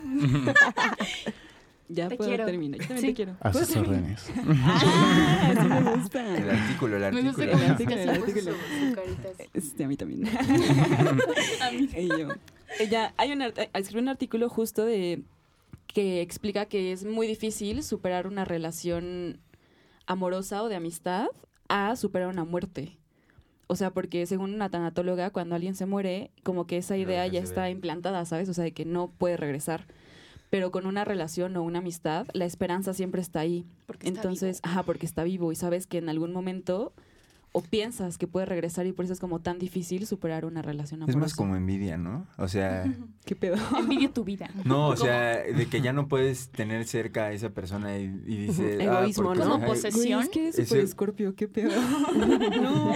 B: ya
A: te
B: puedo
A: quiero.
B: terminar. Yo también
A: Sí.
B: te quiero.
E: A
B: ¿Puedo
E: sus órdenes. <laughs>
B: Ah, sí me gusta.
F: El artículo, el
A: Me gusta
F: artículo.
B: El artículo, el
A: puso
B: artículo.
A: su carita así.
B: Este, a mí también. <laughs>
A: A mí.
B: Y yo. Ella, hay un, escribió un artículo justo de que explica que es muy difícil superar una relación amorosa o de amistad a superar una muerte. O sea, porque según una tanatóloga, cuando alguien se muere, como que esa idea ya está implantada, ¿sabes? O sea, de que no puede regresar. Pero con una relación o una amistad, la esperanza siempre está ahí.
A: Porque está
B: Entonces, ajá, porque está vivo y sabes que en algún momento o piensas que puede regresar y por eso es como tan difícil superar una relación
F: Es
B: amorosa.
F: más como envidia, ¿no? O sea, <laughs>
B: ¿Qué pedo? <laughs>
A: Envidia tu vida.
F: no, o
A: ¿Cómo?
F: sea, de que ya no puedes tener cerca a esa persona y, y dices... ah,
D: Egoísmo, ¿no?
A: Como posesión.
B: Güey, es que eres
F: Ese-
B: súper escorpio, qué pedo. <laughs> no, no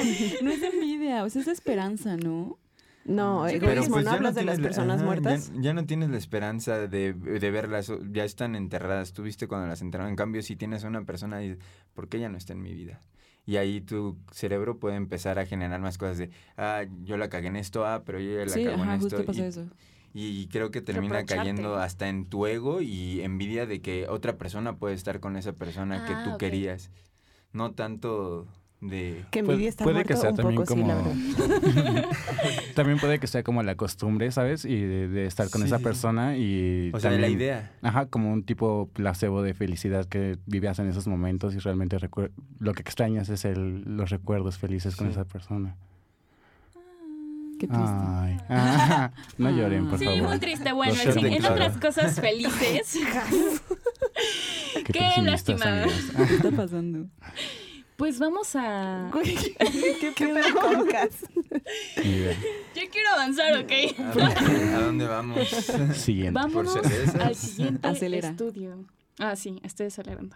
B: es envidia, o sea, es esperanza, ¿no?
D: No,
A: Sí,
F: Pero,
D: egoísmo,
F: pues,
D: ¿no
F: ya
D: hablas de las
F: la-
D: personas
F: ajá,
D: muertas?
F: Ya, ya no tienes la esperanza de, de verlas, ya están enterradas. Tú viste cuando las enterraron. En cambio, si tienes a una persona y ¿por qué ella no está en mi vida? Y ahí tu cerebro puede empezar a generar más cosas de, ah, yo la cagué en esto, ah, pero yo ya la
B: Sí,
F: cago
B: ajá,
F: en
B: justo
F: esto. y,
B: eso.
F: y creo que termina
A: Reprocharte.
F: cayendo hasta en tu ego y envidia de que otra persona puede estar con esa persona que
A: Ah,
F: tú querías. No tanto de...
D: Que
E: Puede-
D: envidia está
E: puede que sea
D: un
E: también
D: poco, sí, la
E: como-. <laughs> También puede que sea como la costumbre, ¿sabes? Y de, de estar con
F: Sí,
E: esa
F: sí, sí.
E: persona y
F: O sea, la
E: también-
F: idea.
E: Ajá, como un tipo placebo de felicidad que vivías en esos momentos y realmente lo que extrañas es el, los recuerdos felices con
F: Sí.
E: esa persona.
B: Qué triste.
E: Ay, ah, <laughs> <laughs> no lloren, por
A: Sí,
E: favor.
A: muy triste. Bueno, en, otras cosas felices.
E: Qué,
A: qué lástima.
B: ¿Qué está pasando?
A: Pues vamos a.
D: ¿Qué pedo con Cas?
A: Yo quiero avanzar, ¿ok?
F: ¿A dónde, a dónde vamos?
E: Siguiente.
A: Vámonos al siguiente
B: Acelera.
A: estudio. Ah, sí, estoy acelerando.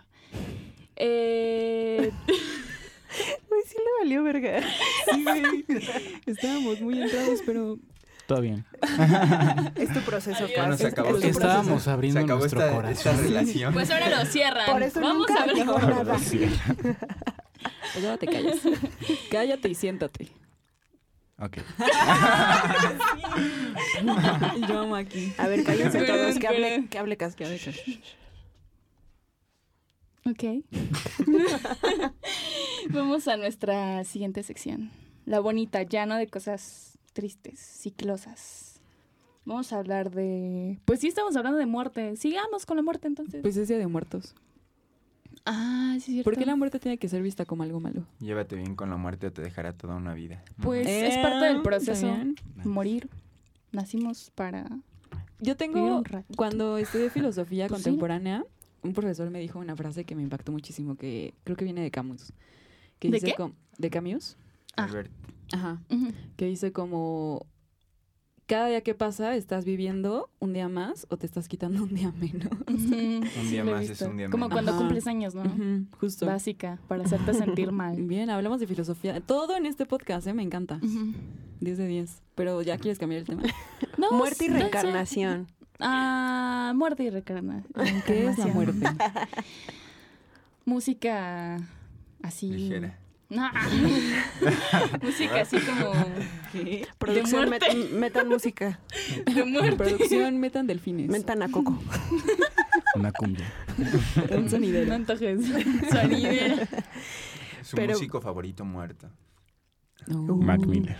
A: Eh, <laughs>
D: Uy, sí le valió verga.
B: Sí, güey. Estábamos muy entrados, pero
E: Todo bien.
D: Es tu proceso,
F: Bueno, se acabó
D: es
G: Estábamos
D: proceso.
G: abriendo
F: Se acabó
G: nuestro
F: esta,
G: corazón.
F: esta relación.
A: pues ahora lo cierran.
D: Por eso
A: Vamos
D: nunca
A: a ver.
D: dijo nada.
B: Pues ahora te callas. <laughs> Cállate y siéntate.
E: Ok. <laughs>
B: Yo amo aquí.
D: A ver, cállense todos, que hable, que hable Cas.
A: Ok. <laughs> Vamos a nuestra siguiente sección. La bonita, ya no de cosas tristes, ciclosas. Vamos a hablar de... Pues sí, estamos hablando de muerte. Sigamos con la muerte entonces.
B: Pues es Día de Muertos.
A: Ah, sí, es cierto.
B: ¿Por qué la muerte tiene que ser vista como algo malo?
F: Llévate bien con la muerte o te dejará toda una vida.
A: Pues
B: Eh,
A: es parte del proceso. Morir. Nacimos para...
B: Yo
A: Vivir
B: tengo, cuando estudié filosofía <gasps>
A: Pues sí.
B: contemporánea, un profesor me dijo una frase que me impactó muchísimo, que creo que viene de Camus. Que
A: ¿De
B: dice
A: qué?
B: com- de Camus.
A: Ah.
F: Albert,
B: Ajá. Que dice como cada día que pasa estás viviendo un día más o te estás quitando un día menos. <laughs>
F: Un día más es un día
A: Como
F: menos.
A: cuando
B: Ajá.
A: cumples años, ¿no?
B: Justo.
A: Básica, para hacerte sentir <laughs> mal.
B: Bien, hablamos de filosofía. Todo en este podcast, ¿eh? Me encanta.
A: Ujú.
B: 10 de 10. Pero ya quieres cambiar el tema. <laughs>
A: No,
D: Muerte y
A: no sé.
D: reencarnación.
A: Ah, muerte y reencarnación.
B: ¿Qué es la muerte?
A: Música así.
F: ligera.
A: No. <laughs> Música así como
D: Producción,
A: muerte.
D: met- metan música.
A: de muerte.
B: Producción metan delfines.
D: Metan a Coco. <laughs>
E: Una cumbia.
B: Un
A: No
B: sonidero.
A: antojes. Sonidera.
F: Su
D: Pero-
F: músico favorito muerto.
B: No.
E: Mac Miller.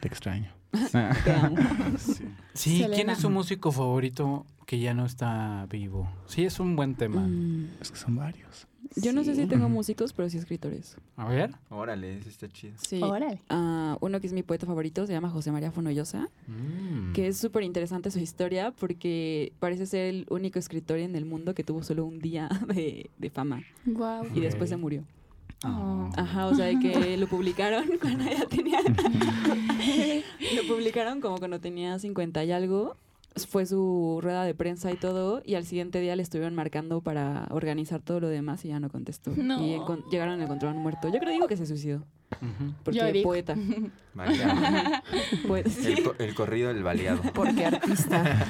E: Te extraño.
B: Te amo.
F: Sí.
G: Sí, ¿quién es su músico favorito que ya no está vivo? Sí, es un buen tema.
B: Mm,
E: Es que son varios.
B: Yo no sé si tengo músicos, pero sí escritores.
G: A ver.
F: Órale, ese está chido.
B: Sí.
A: Órale.
B: Ah, uno que es mi poeta favorito se llama José María Fonollosa,
G: Mm.
B: que es súper interesante su historia porque parece ser el único escritor en el mundo que tuvo solo un día <laughs> de, de fama
A: Wow.
B: y después se murió.
A: Oh.
B: Ajá, o sea, de que <laughs> lo publicaron <laughs> cuando ya tenía... lo publicaron como cuando tenía 50 y algo. Fue su rueda de prensa y todo, y al siguiente día le estuvieron marcando para organizar todo lo demás y ya no contestó.
A: No.
B: Y llegaron a encontraron muerto. Yo creo digo que se suicidó, porque
A: Yo
B: poeta. <laughs> Sí,
F: El, co- el corrido del baleado.
D: Porque artista.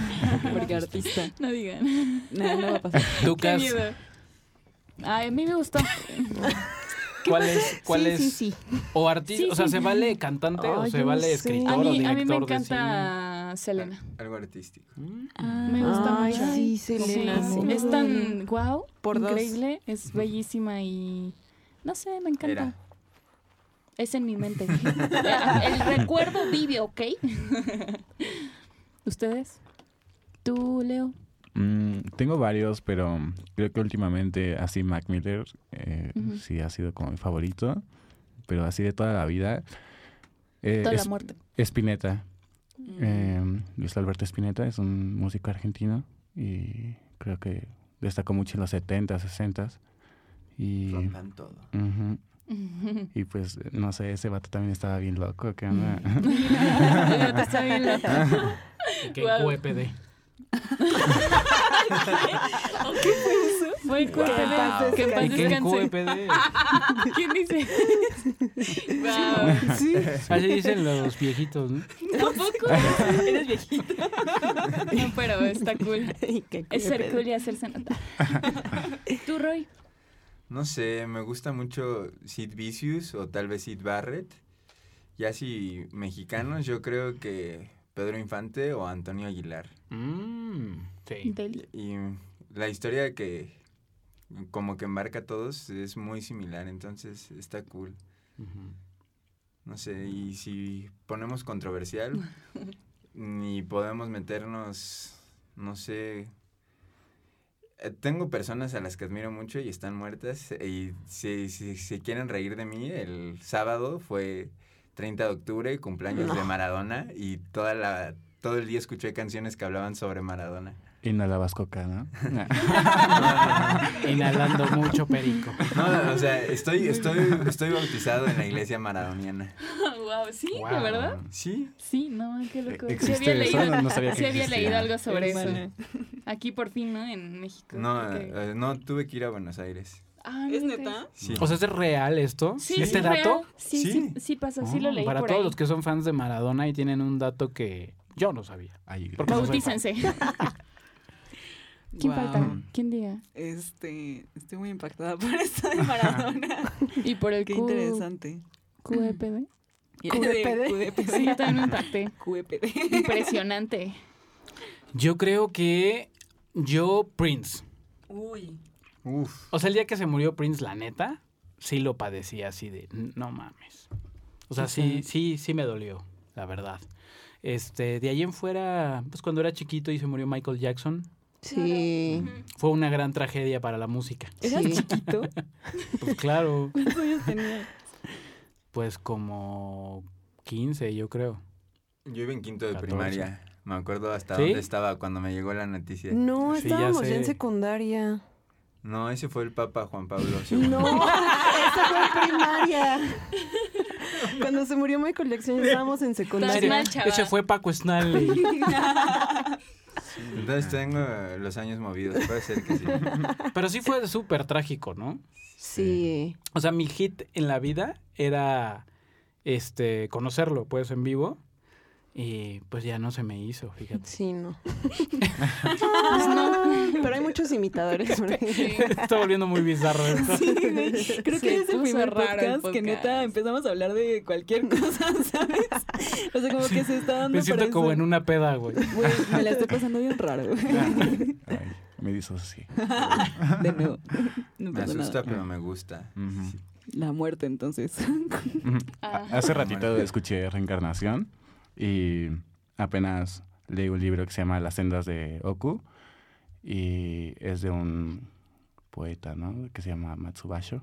B: porque <laughs> artista.
A: No digan.
B: No, no va a pasar. <laughs>
A: Qué
G: Lucas,
A: miedo. Ay, a mí me gustó.
G: ¿cuál es? ¿Cuál
D: sí,
G: es?
D: sí, sí.
G: O artista,
A: Sí,
G: o sea,
A: sí.
G: ¿se vale cantante o se vale
D: sé.
G: escritor
A: A
G: o director
A: a mí me
G: de
A: Selena.
F: Algo artístico.
B: Ah,
A: Me gusta
D: Ay,
A: mucho.
D: sí, Selena,
A: Sí,
D: sí.
A: Es tan wow,
D: Por dos.
A: increíble, es bellísima y No sé, me encanta.
F: Era.
A: Es en mi mente. <laughs> <laughs> El recuerdo vive, ¿ok? <laughs> ¿Ustedes? ¿Tú, Leo?
E: Mm, tengo varios, pero creo que últimamente así Mac Miller eh, sí ha sido como mi favorito, pero así de toda la vida. Eh,
A: Toda la muerte.
E: Spinetta. Eh, Luis Alberto Spinetta es un músico argentino y creo que destacó mucho en los 70, 60 y
F: Rompan todo.
E: ujú, y pues no sé, ese vato también estaba bien loco, ¿qué onda? <laughs>
A: Te está bien loco. <laughs>
G: Que
A: Guau.
G: QEPD.
A: Fue <laughs> QEPD. Que en paz. <laughs> ¿Quién dice? Wow.
D: Sí.
G: Así dicen los viejitos, ¿no?
A: ¿Tampoco?
C: Eres viejito.
A: No, pero está cool. <laughs> Es ser cool y hacerse notar. ¿Tú, Roy?
F: No sé, me gusta mucho Sid Vicious o tal vez Sid Barrett. Ya si mexicanos, yo creo que Pedro Infante o Antonio Aguilar.
G: Mm, sí.
A: Del-
F: Y la historia que como que embarca a todos es muy similar, entonces está cool. No sé, y si ponemos controversial, <laughs> ni podemos meternos, no sé. eh, Tengo personas a las que admiro mucho y están muertas. Y si, si, si quieren reír de mí, el sábado fue 30 de octubre, cumpleaños de Maradona, y toda la, todo el día escuché canciones que hablaban sobre Maradona.
E: Inhalabas coca, ¿no? <laughs>
G: Inhalando mucho perico.
F: No, o sea, estoy, estoy, estoy bautizado en la iglesia maradoniana.
A: wow, sí,
G: Wow.
A: ¿de verdad?
F: Sí,
A: Sí, no, qué loco. Sí
E: ¿Existe
A: había
E: eso?
A: leído,
E: No sabía que
A: sí había leído algo sobre eso. Aquí por fin, ¿no? En México.
F: no, eh, no tuve que ir a Buenos Aires.
A: Ah,
C: ¿Es neta?
F: Sí.
G: O sea, ¿es real esto?
A: Sí,
G: ¿Este
A: sí,
G: dato?
A: real. Sí, sí,
F: Sí.
A: sí, pasa, sí lo
G: Oh,
A: leí
G: Para
A: por
G: todos
A: ahí.
G: los que son fans de Maradona y tienen un dato que yo no sabía.
A: Bautícense. <laughs> ¿Quién
B: Guau.
A: falta? ¿Quién diga?
B: Este, estoy muy impactada <laughs> por esto de Maradona. <laughs>
A: Y por el
B: Qué
A: Q-
B: interesante.
A: QEPD. <laughs>
B: QEPD. QEPD.
A: Sí, yo también me impacté.
B: QEPD.
A: Impresionante.
G: Yo creo que yo, Prince.
B: Uy.
F: Uf.
G: O sea, el día que se murió Prince, la neta, sí lo padecí así de, no mames. O sea, sí, sí, sí me dolió, la verdad. Este, de ahí en fuera, pues cuando era chiquito y se murió Michael Jackson,
D: Sí.
G: fue una gran tragedia para la música.
B: ¿Eras
D: Sí.
B: chiquito? <laughs>
G: Pues claro,
B: ¿Cuántos años tenías?
G: pues como 15, yo creo.
F: Yo iba en quinto de
G: 14.
F: primaria. Me acuerdo hasta
G: ¿Sí?
F: dónde estaba cuando me llegó la noticia.
D: No,
G: Sí,
D: estábamos ya, en secundaria.
F: No, ese fue el Papa Juan Pablo <laughs> II.
D: No, esa fue en primaria. Cuando se murió Michael Jackson estábamos en secundaria.
A: mal.
G: Ese fue Paco <laughs>
F: Entonces tengo los años movidos. Puede ser que sí.
G: Pero sí fue súper trágico, ¿no?
D: Sí.
G: O sea, mi hit en la vida era este conocerlo, pues, en vivo. Y pues ya no se me hizo, fíjate.
D: Sí, no.
A: Pues <laughs> no.
D: Pero hay muchos imitadores.
A: Sí.
G: Está volviendo muy bizarro esto.
B: Sí. Creo que es el primer
A: raro el
B: podcast, que neta empezamos a hablar de cualquier cosa, <laughs> ¿sabes? O sea, como que se está dando
G: Me siento
B: para
G: como
B: eso.
G: en una peda, güey.
B: Güey, me la estoy pasando bien raro. güey. <laughs>
E: Ay, me disocié.
B: De nuevo. No
F: Me asusta,
B: nada.
F: pero me gusta. Sí.
B: La muerte, entonces.
A: Ah.
E: Hace ratito escuché Reencarnación y apenas leí un libro que se llama Las sendas de Oku y es de un poeta, ¿no? Que se llama Matsubasho.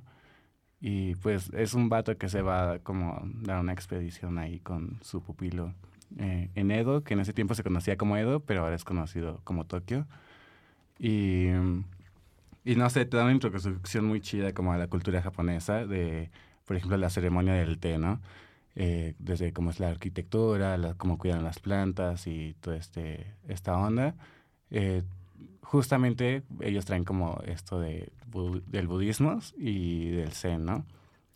E: Y pues es un vato que se va como a dar una expedición ahí con su pupilo eh, en Edo, que en ese tiempo se conocía como Edo, pero ahora es conocido como Tokio. Y, y no sé, te da una introducción muy chida como a la cultura japonesa, de, por ejemplo, la ceremonia del té, ¿no? Eh, desde cómo es la arquitectura, la- cómo cuidan las plantas y toda este, esta onda. Eh, justamente ellos traen como esto de, del budismo y del zen, ¿no?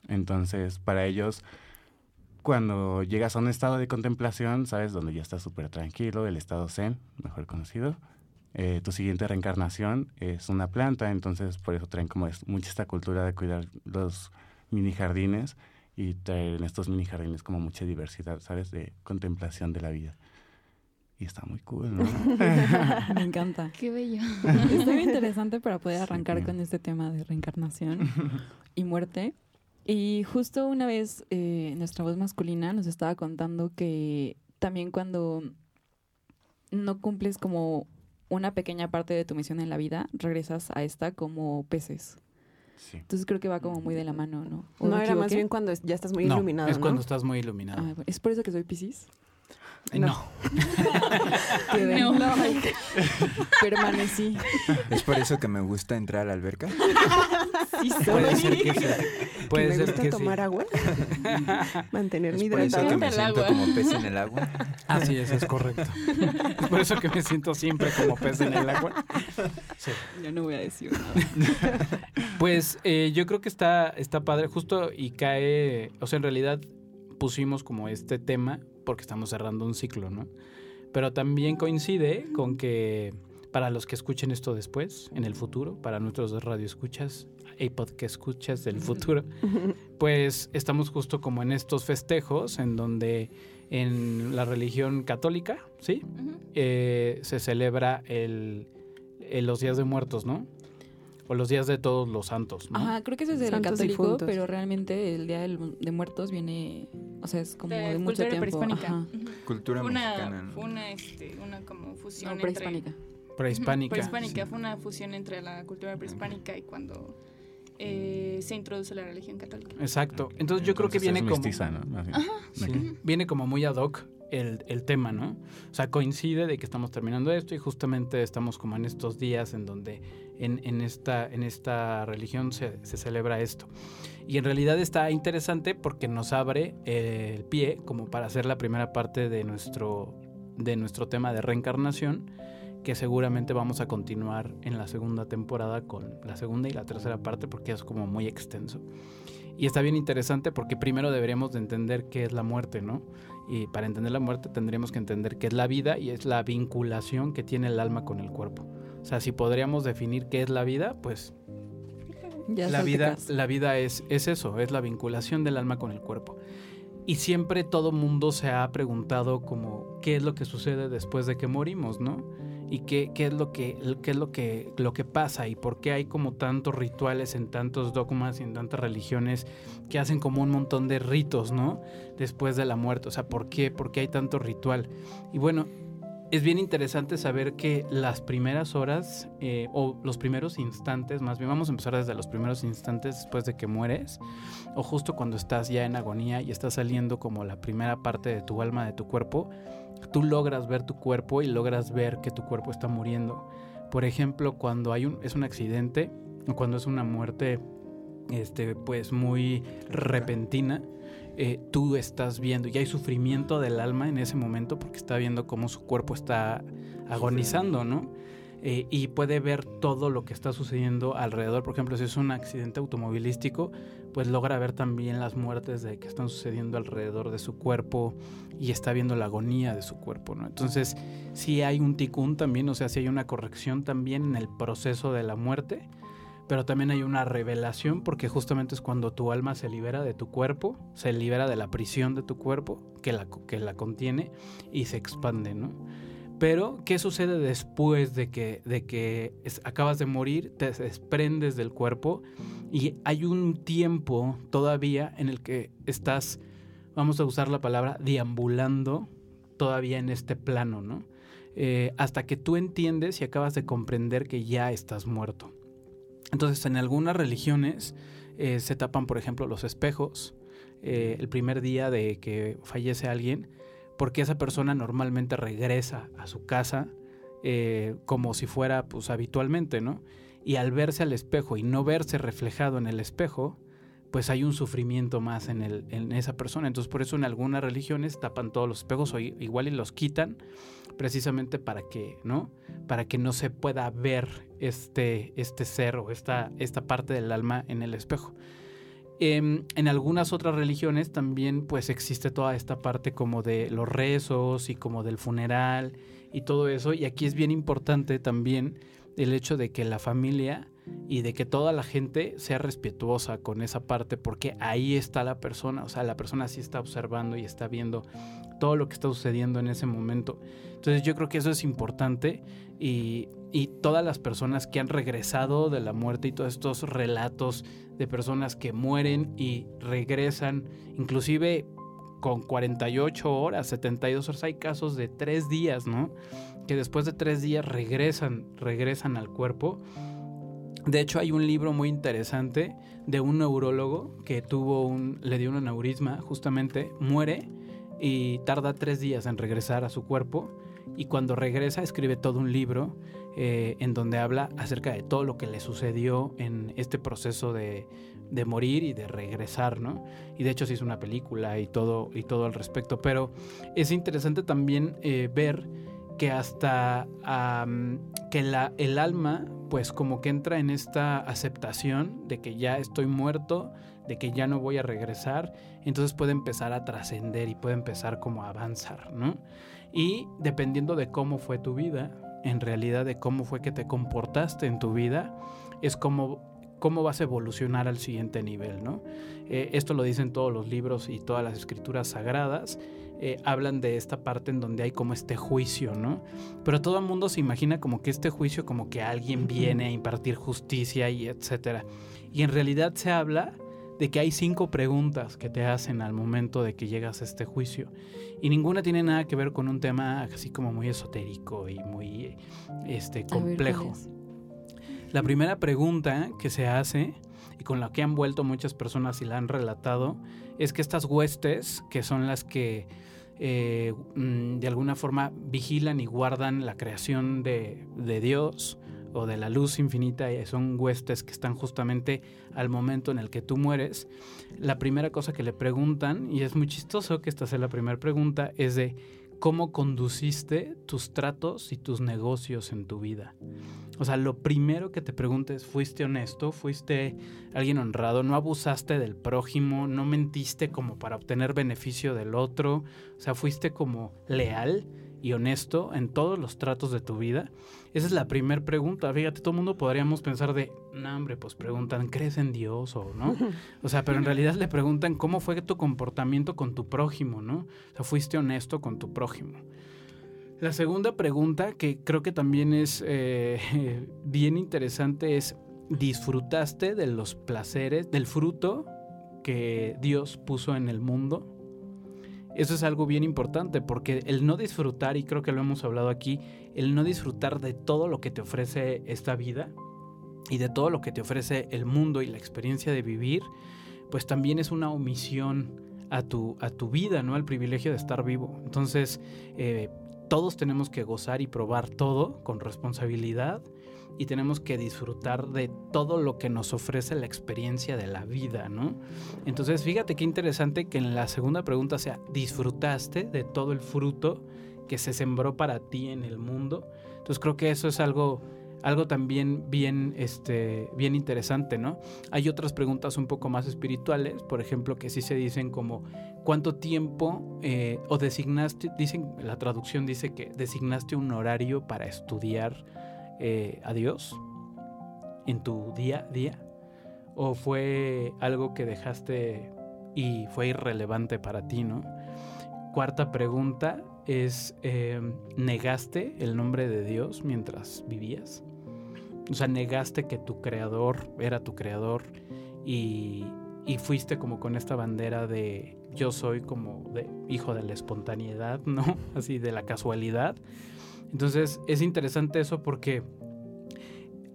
E: Entonces, para ellos, cuando llegas a un estado de contemplación, ¿sabes? Donde ya estás súper tranquilo, el estado zen, mejor conocido, eh, tu siguiente reencarnación es una planta, entonces por eso traen como es, mucha esta cultura de cuidar los mini jardines y traer en estos mini jardines como mucha diversidad, ¿sabes? De contemplación de la vida. Y está muy cool, ¿no? <laughs>
B: Me encanta.
A: Qué bello.
B: Está muy interesante para poder arrancar
E: Sí.
B: con este tema de reencarnación y muerte. Y justo una vez eh, nuestra voz masculina nos estaba contando que también cuando no cumples como una pequeña parte de tu misión en la vida, regresas a esta como peces.
E: Sí.
B: Entonces creo que va como muy de la mano, ¿no? ¿O
D: No era más bien cuando ya estás muy
G: no,
D: iluminado,
G: es
D: ¿no?
G: cuando estás muy iluminado.
B: Ah, ¿Es por eso que soy Piscis?
G: No.
B: Quedé.
A: No. <laughs>
B: Permanecí.
F: ¿Es por eso que me gusta entrar a la alberca?
B: Sí,
G: Puede ser que.
D: Que
G: Puede
D: me
G: ser
D: gusta
G: que
D: tomar
G: sí.
D: agua, <laughs> mantenerme
F: ¿Es por eso que
D: hidratado.
F: me siento
A: agua.
F: como pez en el agua?
G: Así es, es correcto. Es por eso que me siento siempre como pez en el agua. Sí.
B: Yo no voy a decir nada. <laughs>
G: Pues eh, yo creo que está, está padre, justo y cae, o sea, en realidad pusimos como este tema porque estamos cerrando un ciclo, ¿no? Pero también coincide con que para los que escuchen esto después, en el futuro, para nuestros radioescuchas, iPod que escuchas del futuro, <laughs> pues estamos justo como en estos festejos en donde en la religión católica, ¿sí? Eh, se celebra el, el- los días de muertos, ¿no? O los días de todos los santos, ¿no?
B: Ajá, creo que eso es del
D: Santos
B: católico,
D: difuntos.
B: pero realmente el Día del- de Muertos viene, o sea, es como de,
A: De
B: mucho
A: cultura
B: tiempo.
A: prehispánica.
B: Ajá.
F: Cultura
A: Fue
F: mexicana.
A: una,
F: ¿no?
A: fue una, este, una como fusión
B: No,
A: entre...
B: prehispánica.
G: Prehispánica.
A: Prehispánica, fue una fusión entre la cultura prehispánica y cuando eh, se introduce la religión católica.
G: Exacto. Entonces yo creo que viene
E: es
G: como...
E: mestiza, ¿no? Bien.
G: Sí. Viene como muy ad hoc el, el tema, ¿no? O sea, coincide de que estamos terminando esto y justamente estamos como en estos días en donde en, esta, religión se, se celebra esto. Y en realidad está interesante porque nos abre eh, el pie como para hacer la primera parte de nuestro, de nuestro tema de reencarnación que seguramente vamos a continuar en la segunda temporada con la segunda y la tercera parte porque es como muy extenso. Y está bien interesante porque primero deberíamos de entender qué es la muerte, ¿no? Y para entender la muerte tendríamos que entender qué es la vida y es la vinculación que tiene el alma con el cuerpo. O sea, si podríamos definir qué es la vida, pues
B: Ya
G: la vida, la vida es, es eso, es la vinculación del alma con el cuerpo. Y siempre todo mundo se ha preguntado como qué es lo que sucede después de que morimos, ¿no? Y qué, qué es, lo que, qué es lo, que, lo que pasa y por qué hay como tantos rituales en tantos dogmas y en tantas religiones que hacen como un montón de ritos, ¿no? Después de la muerte. O sea, ¿por qué? ¿Por qué hay tanto ritual? Y bueno, es bien interesante saber que las primeras horas eh, o los primeros instantes, más bien vamos a empezar desde los primeros instantes después de que mueres, o justo cuando estás ya en agonía y estás saliendo como la primera parte de tu alma, de tu cuerpo, tú logras ver tu cuerpo y logras ver que tu cuerpo está muriendo. Por ejemplo, cuando hay un, es un accidente o cuando es una muerte este, pues muy repentina, eh, tú estás viendo y hay sufrimiento del alma en ese momento porque está viendo cómo su cuerpo está agonizando, ¿no? Eh, y puede ver todo lo que está sucediendo alrededor. Por ejemplo, si es un accidente automovilístico, pues logra ver también las muertes de que están sucediendo alrededor de su cuerpo y está viendo la agonía de su cuerpo, ¿no? Entonces, sí hay un ticún también, o sea, sí hay una corrección también en el proceso de la muerte, pero también hay una revelación porque justamente es cuando tu alma se libera de tu cuerpo, se libera de la prisión de tu cuerpo que la, que la contiene y se expande, ¿no? Pero, ¿qué sucede después de que, de que acabas de morir, te desprendes del cuerpo y hay un tiempo todavía en el que estás, vamos a usar la palabra, deambulando todavía en este plano, ¿no? Eh, hasta que tú entiendes y acabas de comprender que ya estás muerto. Entonces, en algunas religiones eh, se tapan, por ejemplo, los espejos eh, el primer día de que fallece alguien, porque esa persona normalmente regresa a su casa eh, como si fuera pues habitualmente, ¿no? Y al verse al espejo y no verse reflejado en el espejo, pues hay un sufrimiento más en, el, en esa persona. Entonces por eso en algunas religiones tapan todos los espejos o igual y los quitan precisamente para que, ¿no? Para que no se pueda ver este, este ser o esta, esta parte del alma en el espejo. Em, en algunas otras religiones también pues existe toda esta parte como de los rezos y como del funeral y todo eso. Y aquí es bien importante también el hecho de que la familia y de que toda la gente sea respetuosa con esa parte porque ahí está la persona, o sea, la persona sí está observando y está viendo todo lo que está sucediendo en ese momento. Entonces yo creo que eso es importante y, y todas las personas que han regresado de la muerte y todos estos relatos de personas que mueren y regresan, inclusive con 48 horas, 72 horas, hay casos de tres días, ¿no? Que después de tres días regresan, regresan al cuerpo. De hecho, hay un libro muy interesante de un neurólogo que tuvo un, le dio un aneurisma, justamente, muere y tarda tres días en regresar a su cuerpo. Y cuando regresa, escribe todo un libro eh, en donde habla acerca de todo lo que le sucedió en este proceso de, de morir y de regresar, ¿no? Y de hecho se hizo una película y todo, y todo al respecto. Pero es interesante también eh, ver que hasta que el alma, pues como que entra en esta aceptación de que ya estoy muerto, de que ya no voy a regresar, entonces puede empezar a trascender y puede empezar como a avanzar, ¿no? Y dependiendo de cómo fue tu vida, en realidad de cómo fue que te comportaste en tu vida, es como cómo vas a evolucionar al siguiente nivel, ¿no? Eh, esto lo dicen todos los libros y todas las escrituras sagradas. Eh, hablan de esta parte en donde hay como este juicio, ¿no? Pero todo el mundo se imagina como que este juicio, como que alguien viene a impartir justicia y etcétera. Y en realidad se habla de que hay cinco preguntas que te hacen al momento de que llegas a este juicio. Y ninguna tiene nada que ver con un tema así como muy esotérico y muy este, complejo. La primera pregunta que se hace y con la que han vuelto muchas personas y la han relatado es que estas huestes, que son las que eh, mm, de alguna forma vigilan y guardan la creación de, de Dios o de la luz infinita, eh, son huestes que están justamente al momento en el que tú mueres. La primera cosa que le preguntan, y es muy chistoso que esta sea la primera pregunta, es de cómo conduciste tus tratos y tus negocios en tu vida. O sea, lo primero que te preguntes, ¿fuiste honesto? ¿Fuiste alguien honrado? ¿No abusaste del prójimo? ¿No mentiste como para obtener beneficio del otro? O sea, ¿fuiste como leal y honesto en todos los tratos de tu vida? Esa es la primera pregunta. Fíjate, todo el mundo podríamos pensar de, no, hombre, pues preguntan, ¿crees en Dios o no? <laughs> O sea, pero en realidad le preguntan cómo fue tu comportamiento con tu prójimo, ¿no? O sea, ¿fuiste honesto con tu prójimo? La segunda pregunta, que creo que también es eh, <laughs> bien interesante, es, ¿disfrutaste de los placeres, del fruto que Dios puso en el mundo? Eso es algo bien importante porque el no disfrutar, y creo que lo hemos hablado aquí, el no disfrutar de todo lo que te ofrece esta vida y de todo lo que te ofrece el mundo y la experiencia de vivir, pues también es una omisión a tu, a tu vida, ¿no? Al privilegio de estar vivo. Entonces, eh, todos tenemos que gozar y probar todo con responsabilidad y tenemos que disfrutar de todo lo que nos ofrece la experiencia de la vida, ¿no? Entonces, fíjate qué interesante que en la segunda pregunta sea, ¿disfrutaste de todo el fruto que se sembró para ti en el mundo? Entonces, creo que eso es algo algo también bien, este, bien interesante, ¿no? Hay otras preguntas un poco más espirituales, por ejemplo, que sí se dicen como cuánto tiempo eh, o designaste, dicen, la traducción dice que designaste un horario para estudiar eh, a Dios en tu día a día, o fue algo que dejaste y fue irrelevante para ti, ¿no? Cuarta pregunta es, eh, ¿negaste el nombre de Dios mientras vivías? O sea, negaste que tu creador era tu creador y, fuiste como con esta bandera de yo soy como hijo de la espontaneidad, ¿no? <laughs> Así de la casualidad. Entonces es interesante eso porque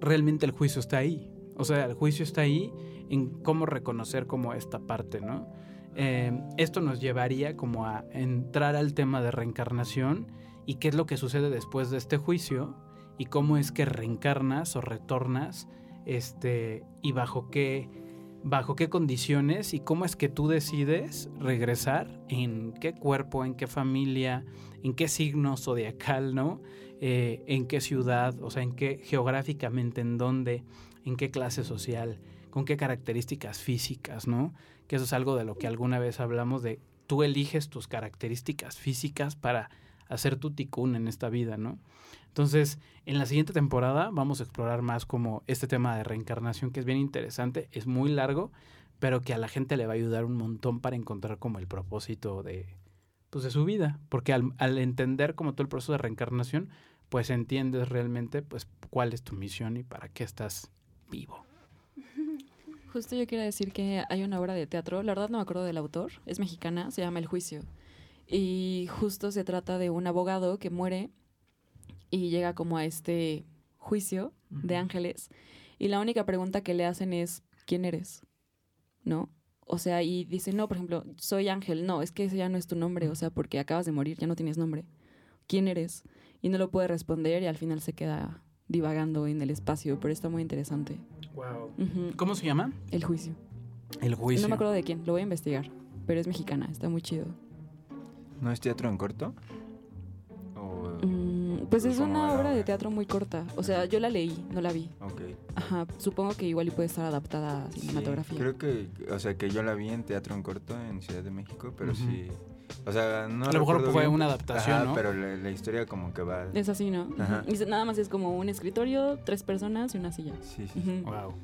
G: realmente el juicio está ahí. O sea, el juicio está ahí en cómo reconocer como esta parte, ¿no? Eh, esto nos llevaría como a entrar al tema de reencarnación y qué es lo que sucede después de este juicio y cómo es que reencarnas o retornas este y bajo qué bajo qué condiciones y cómo es que tú decides regresar en qué cuerpo en qué familia en qué signo zodiacal no eh, en qué ciudad o sea en qué geográficamente en dónde en qué clase social con qué características físicas no que eso es algo de lo que alguna vez hablamos de tú eliges tus características físicas para hacer tu ticún en esta vida, ¿no? Entonces, en la siguiente temporada vamos a explorar más como este tema de reencarnación, que es bien interesante, es muy largo, pero que a la gente le va a ayudar un montón para encontrar como el propósito de, pues, de su vida. Porque al, al entender como todo el proceso de reencarnación, pues entiendes realmente pues cuál es tu misión y para qué estás vivo. <laughs>
B: Justo yo quiero decir que hay una obra de teatro, la verdad no me acuerdo del autor, es mexicana, se llama El Juicio. Y justo se trata de un abogado que muere y llega como a este juicio de ángeles. Y la única pregunta que le hacen es, ¿quién eres? ¿No? O sea, y dice, no, por ejemplo, soy Ángel. No, es que ese ya no es tu nombre, o sea, porque acabas de morir, ya no tienes nombre. ¿Quién eres? Y no lo puede responder y al final se queda divagando en el espacio, pero está muy interesante.
G: Wow.
B: Ujú.
G: ¿Cómo se llama?
B: El juicio.
G: El juicio.
B: No me acuerdo de quién, lo voy a investigar, pero es mexicana, está muy chido.
F: ¿No es teatro en corto?
B: Pues es
F: ¿Cómo va
B: una obra de teatro muy corta, o sea, yo la leí, no la vi.
F: Ok.
B: Ajá, supongo que igual y puede estar adaptada a
F: Sí,
B: cinematografía.
F: creo que, o sea, que yo la vi en teatro en corto en Ciudad de México, pero sí. O sea, no
G: A lo mejor fue
F: bien,
G: una adaptación,
F: ajá,
G: ¿no?
F: pero la, la historia como que va.
B: Es así, ¿no?
F: Ajá.
B: Y nada más es como un escritorio, tres personas y una silla.
F: Sí, sí.
G: Wow.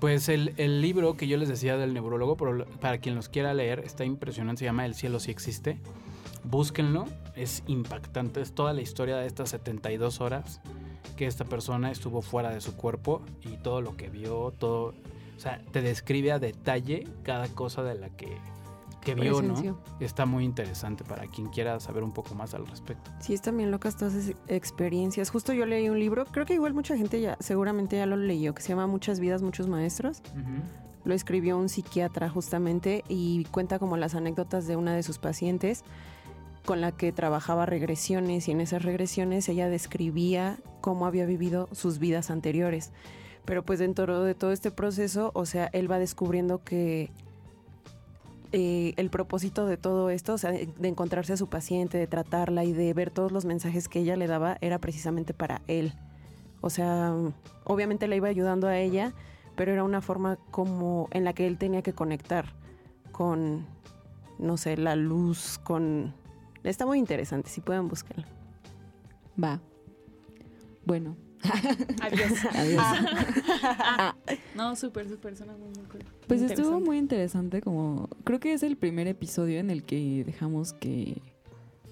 G: Pues el, el libro que yo les decía del neurólogo, pero para quien los quiera leer, está impresionante, se llama El cielo sí existe. Búsquenlo, es impactante, es toda la historia de estas 72 horas que esta persona estuvo fuera de su cuerpo y todo lo que vio, todo, o sea, te describe a detalle cada cosa de la que, que vio, ¿no? Está muy interesante para quien quiera saber un poco más al respecto.
D: Sí, están bien locas todas esas experiencias. Justo yo leí un libro, creo que igual mucha gente ya, seguramente ya lo leyó, que se llama Muchas vidas, muchos maestros. Lo escribió un psiquiatra justamente y cuenta como las anécdotas de una de sus pacientes con la que trabajaba regresiones y en esas regresiones ella describía cómo había vivido sus vidas anteriores. Pero pues dentro de todo este proceso, o sea, él va descubriendo que eh, el propósito de todo esto, o sea, de, encontrarse a su paciente, de tratarla y de ver todos los mensajes que ella le daba, era precisamente para él. O sea, obviamente le iba ayudando a ella, pero era una forma como en la que él tenía que conectar con, no sé, la luz, con... Está muy interesante, si pueden buscarlo.
B: Va. Bueno,
A: Adiós. <laughs>
B: adiós.
A: Ah. No, súper, súper, suena muy, muy cool.
B: Pues
A: Muy
B: estuvo muy interesante, como creo que es el primer episodio en el que dejamos que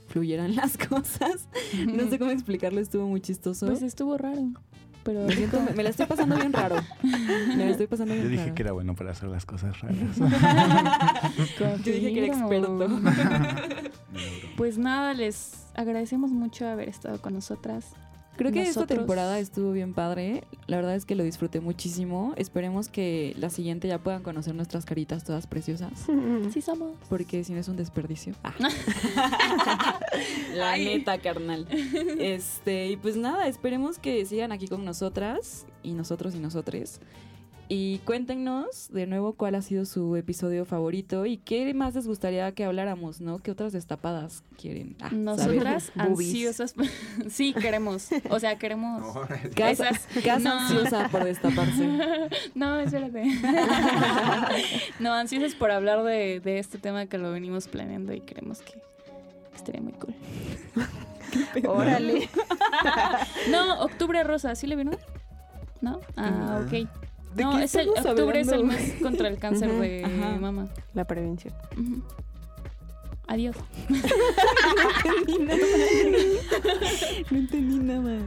B: fluyeran <laughs> las cosas. No sé cómo explicarlo, estuvo muy chistoso.
A: Pues estuvo raro. Pero
B: me, siento- me la estoy pasando bien raro. Me la estoy pasando bien
E: Yo dije
B: raro.
E: que era bueno para hacer las cosas raras. <laughs>
B: Yo dije que era experto.
A: Pues nada, les agradecemos mucho haber estado con nosotras.
B: Creo que esta temporada estuvo bien padre. La verdad es que lo disfruté muchísimo. Esperemos que la siguiente ya puedan conocer nuestras caritas todas preciosas. <laughs>
A: Sí somos.
B: Porque si no es un desperdicio. Ah. <laughs> <laughs> La
A: Ay.
B: neta, carnal. Este, y pues nada, esperemos que sigan aquí con nosotras y nosotros y nosotres. Y cuéntenos de nuevo cuál ha sido su episodio favorito y qué más les gustaría que habláramos, ¿no? ¿Qué otras destapadas quieren? Ah,
A: Nosotras
B: saber.
A: Ansiosas. <laughs> sí, queremos. O sea, queremos.
F: Órale.
B: Casa,
A: no.
B: ansiosa por destaparse. <laughs>
A: No, espérate. <laughs> no, ansiosas por hablar de, de este tema que lo venimos planeando y creemos que estaría muy cool.
D: Órale.
A: No, Octubre Rosa, ¿sí le vieron? ¿No? Ah,
F: Mm.
A: ok.
B: ¿De
A: No, es el, octubre es el mes contra el cáncer de
B: Ajá.
A: mama.
D: La prevención.
A: Adiós. <laughs>
B: No entendí nada.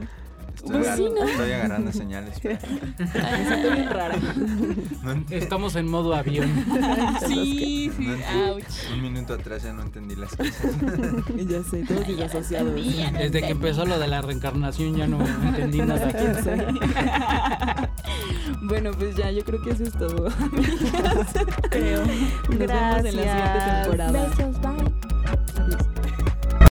F: Estoy,
A: Pues sí,
F: agarrando,
A: ¿no?
F: estoy agarrando señales. <laughs> pero
B: bien rara.
F: no
G: Estamos en modo avión. <laughs>
A: Sí, sí.
F: No.
A: Ouch.
F: un minuto atrás ya no entendí las cosas. <laughs>
B: ya sé, todos desasociados.
G: Desde que empezó lo de la reencarnación ya no entendí nada.
B: Ya sé. bueno, pues ya, yo creo que eso es todo.
A: Creo.
B: Nos vemos en la siguiente
D: Gracias.
B: temporada.
A: Besos.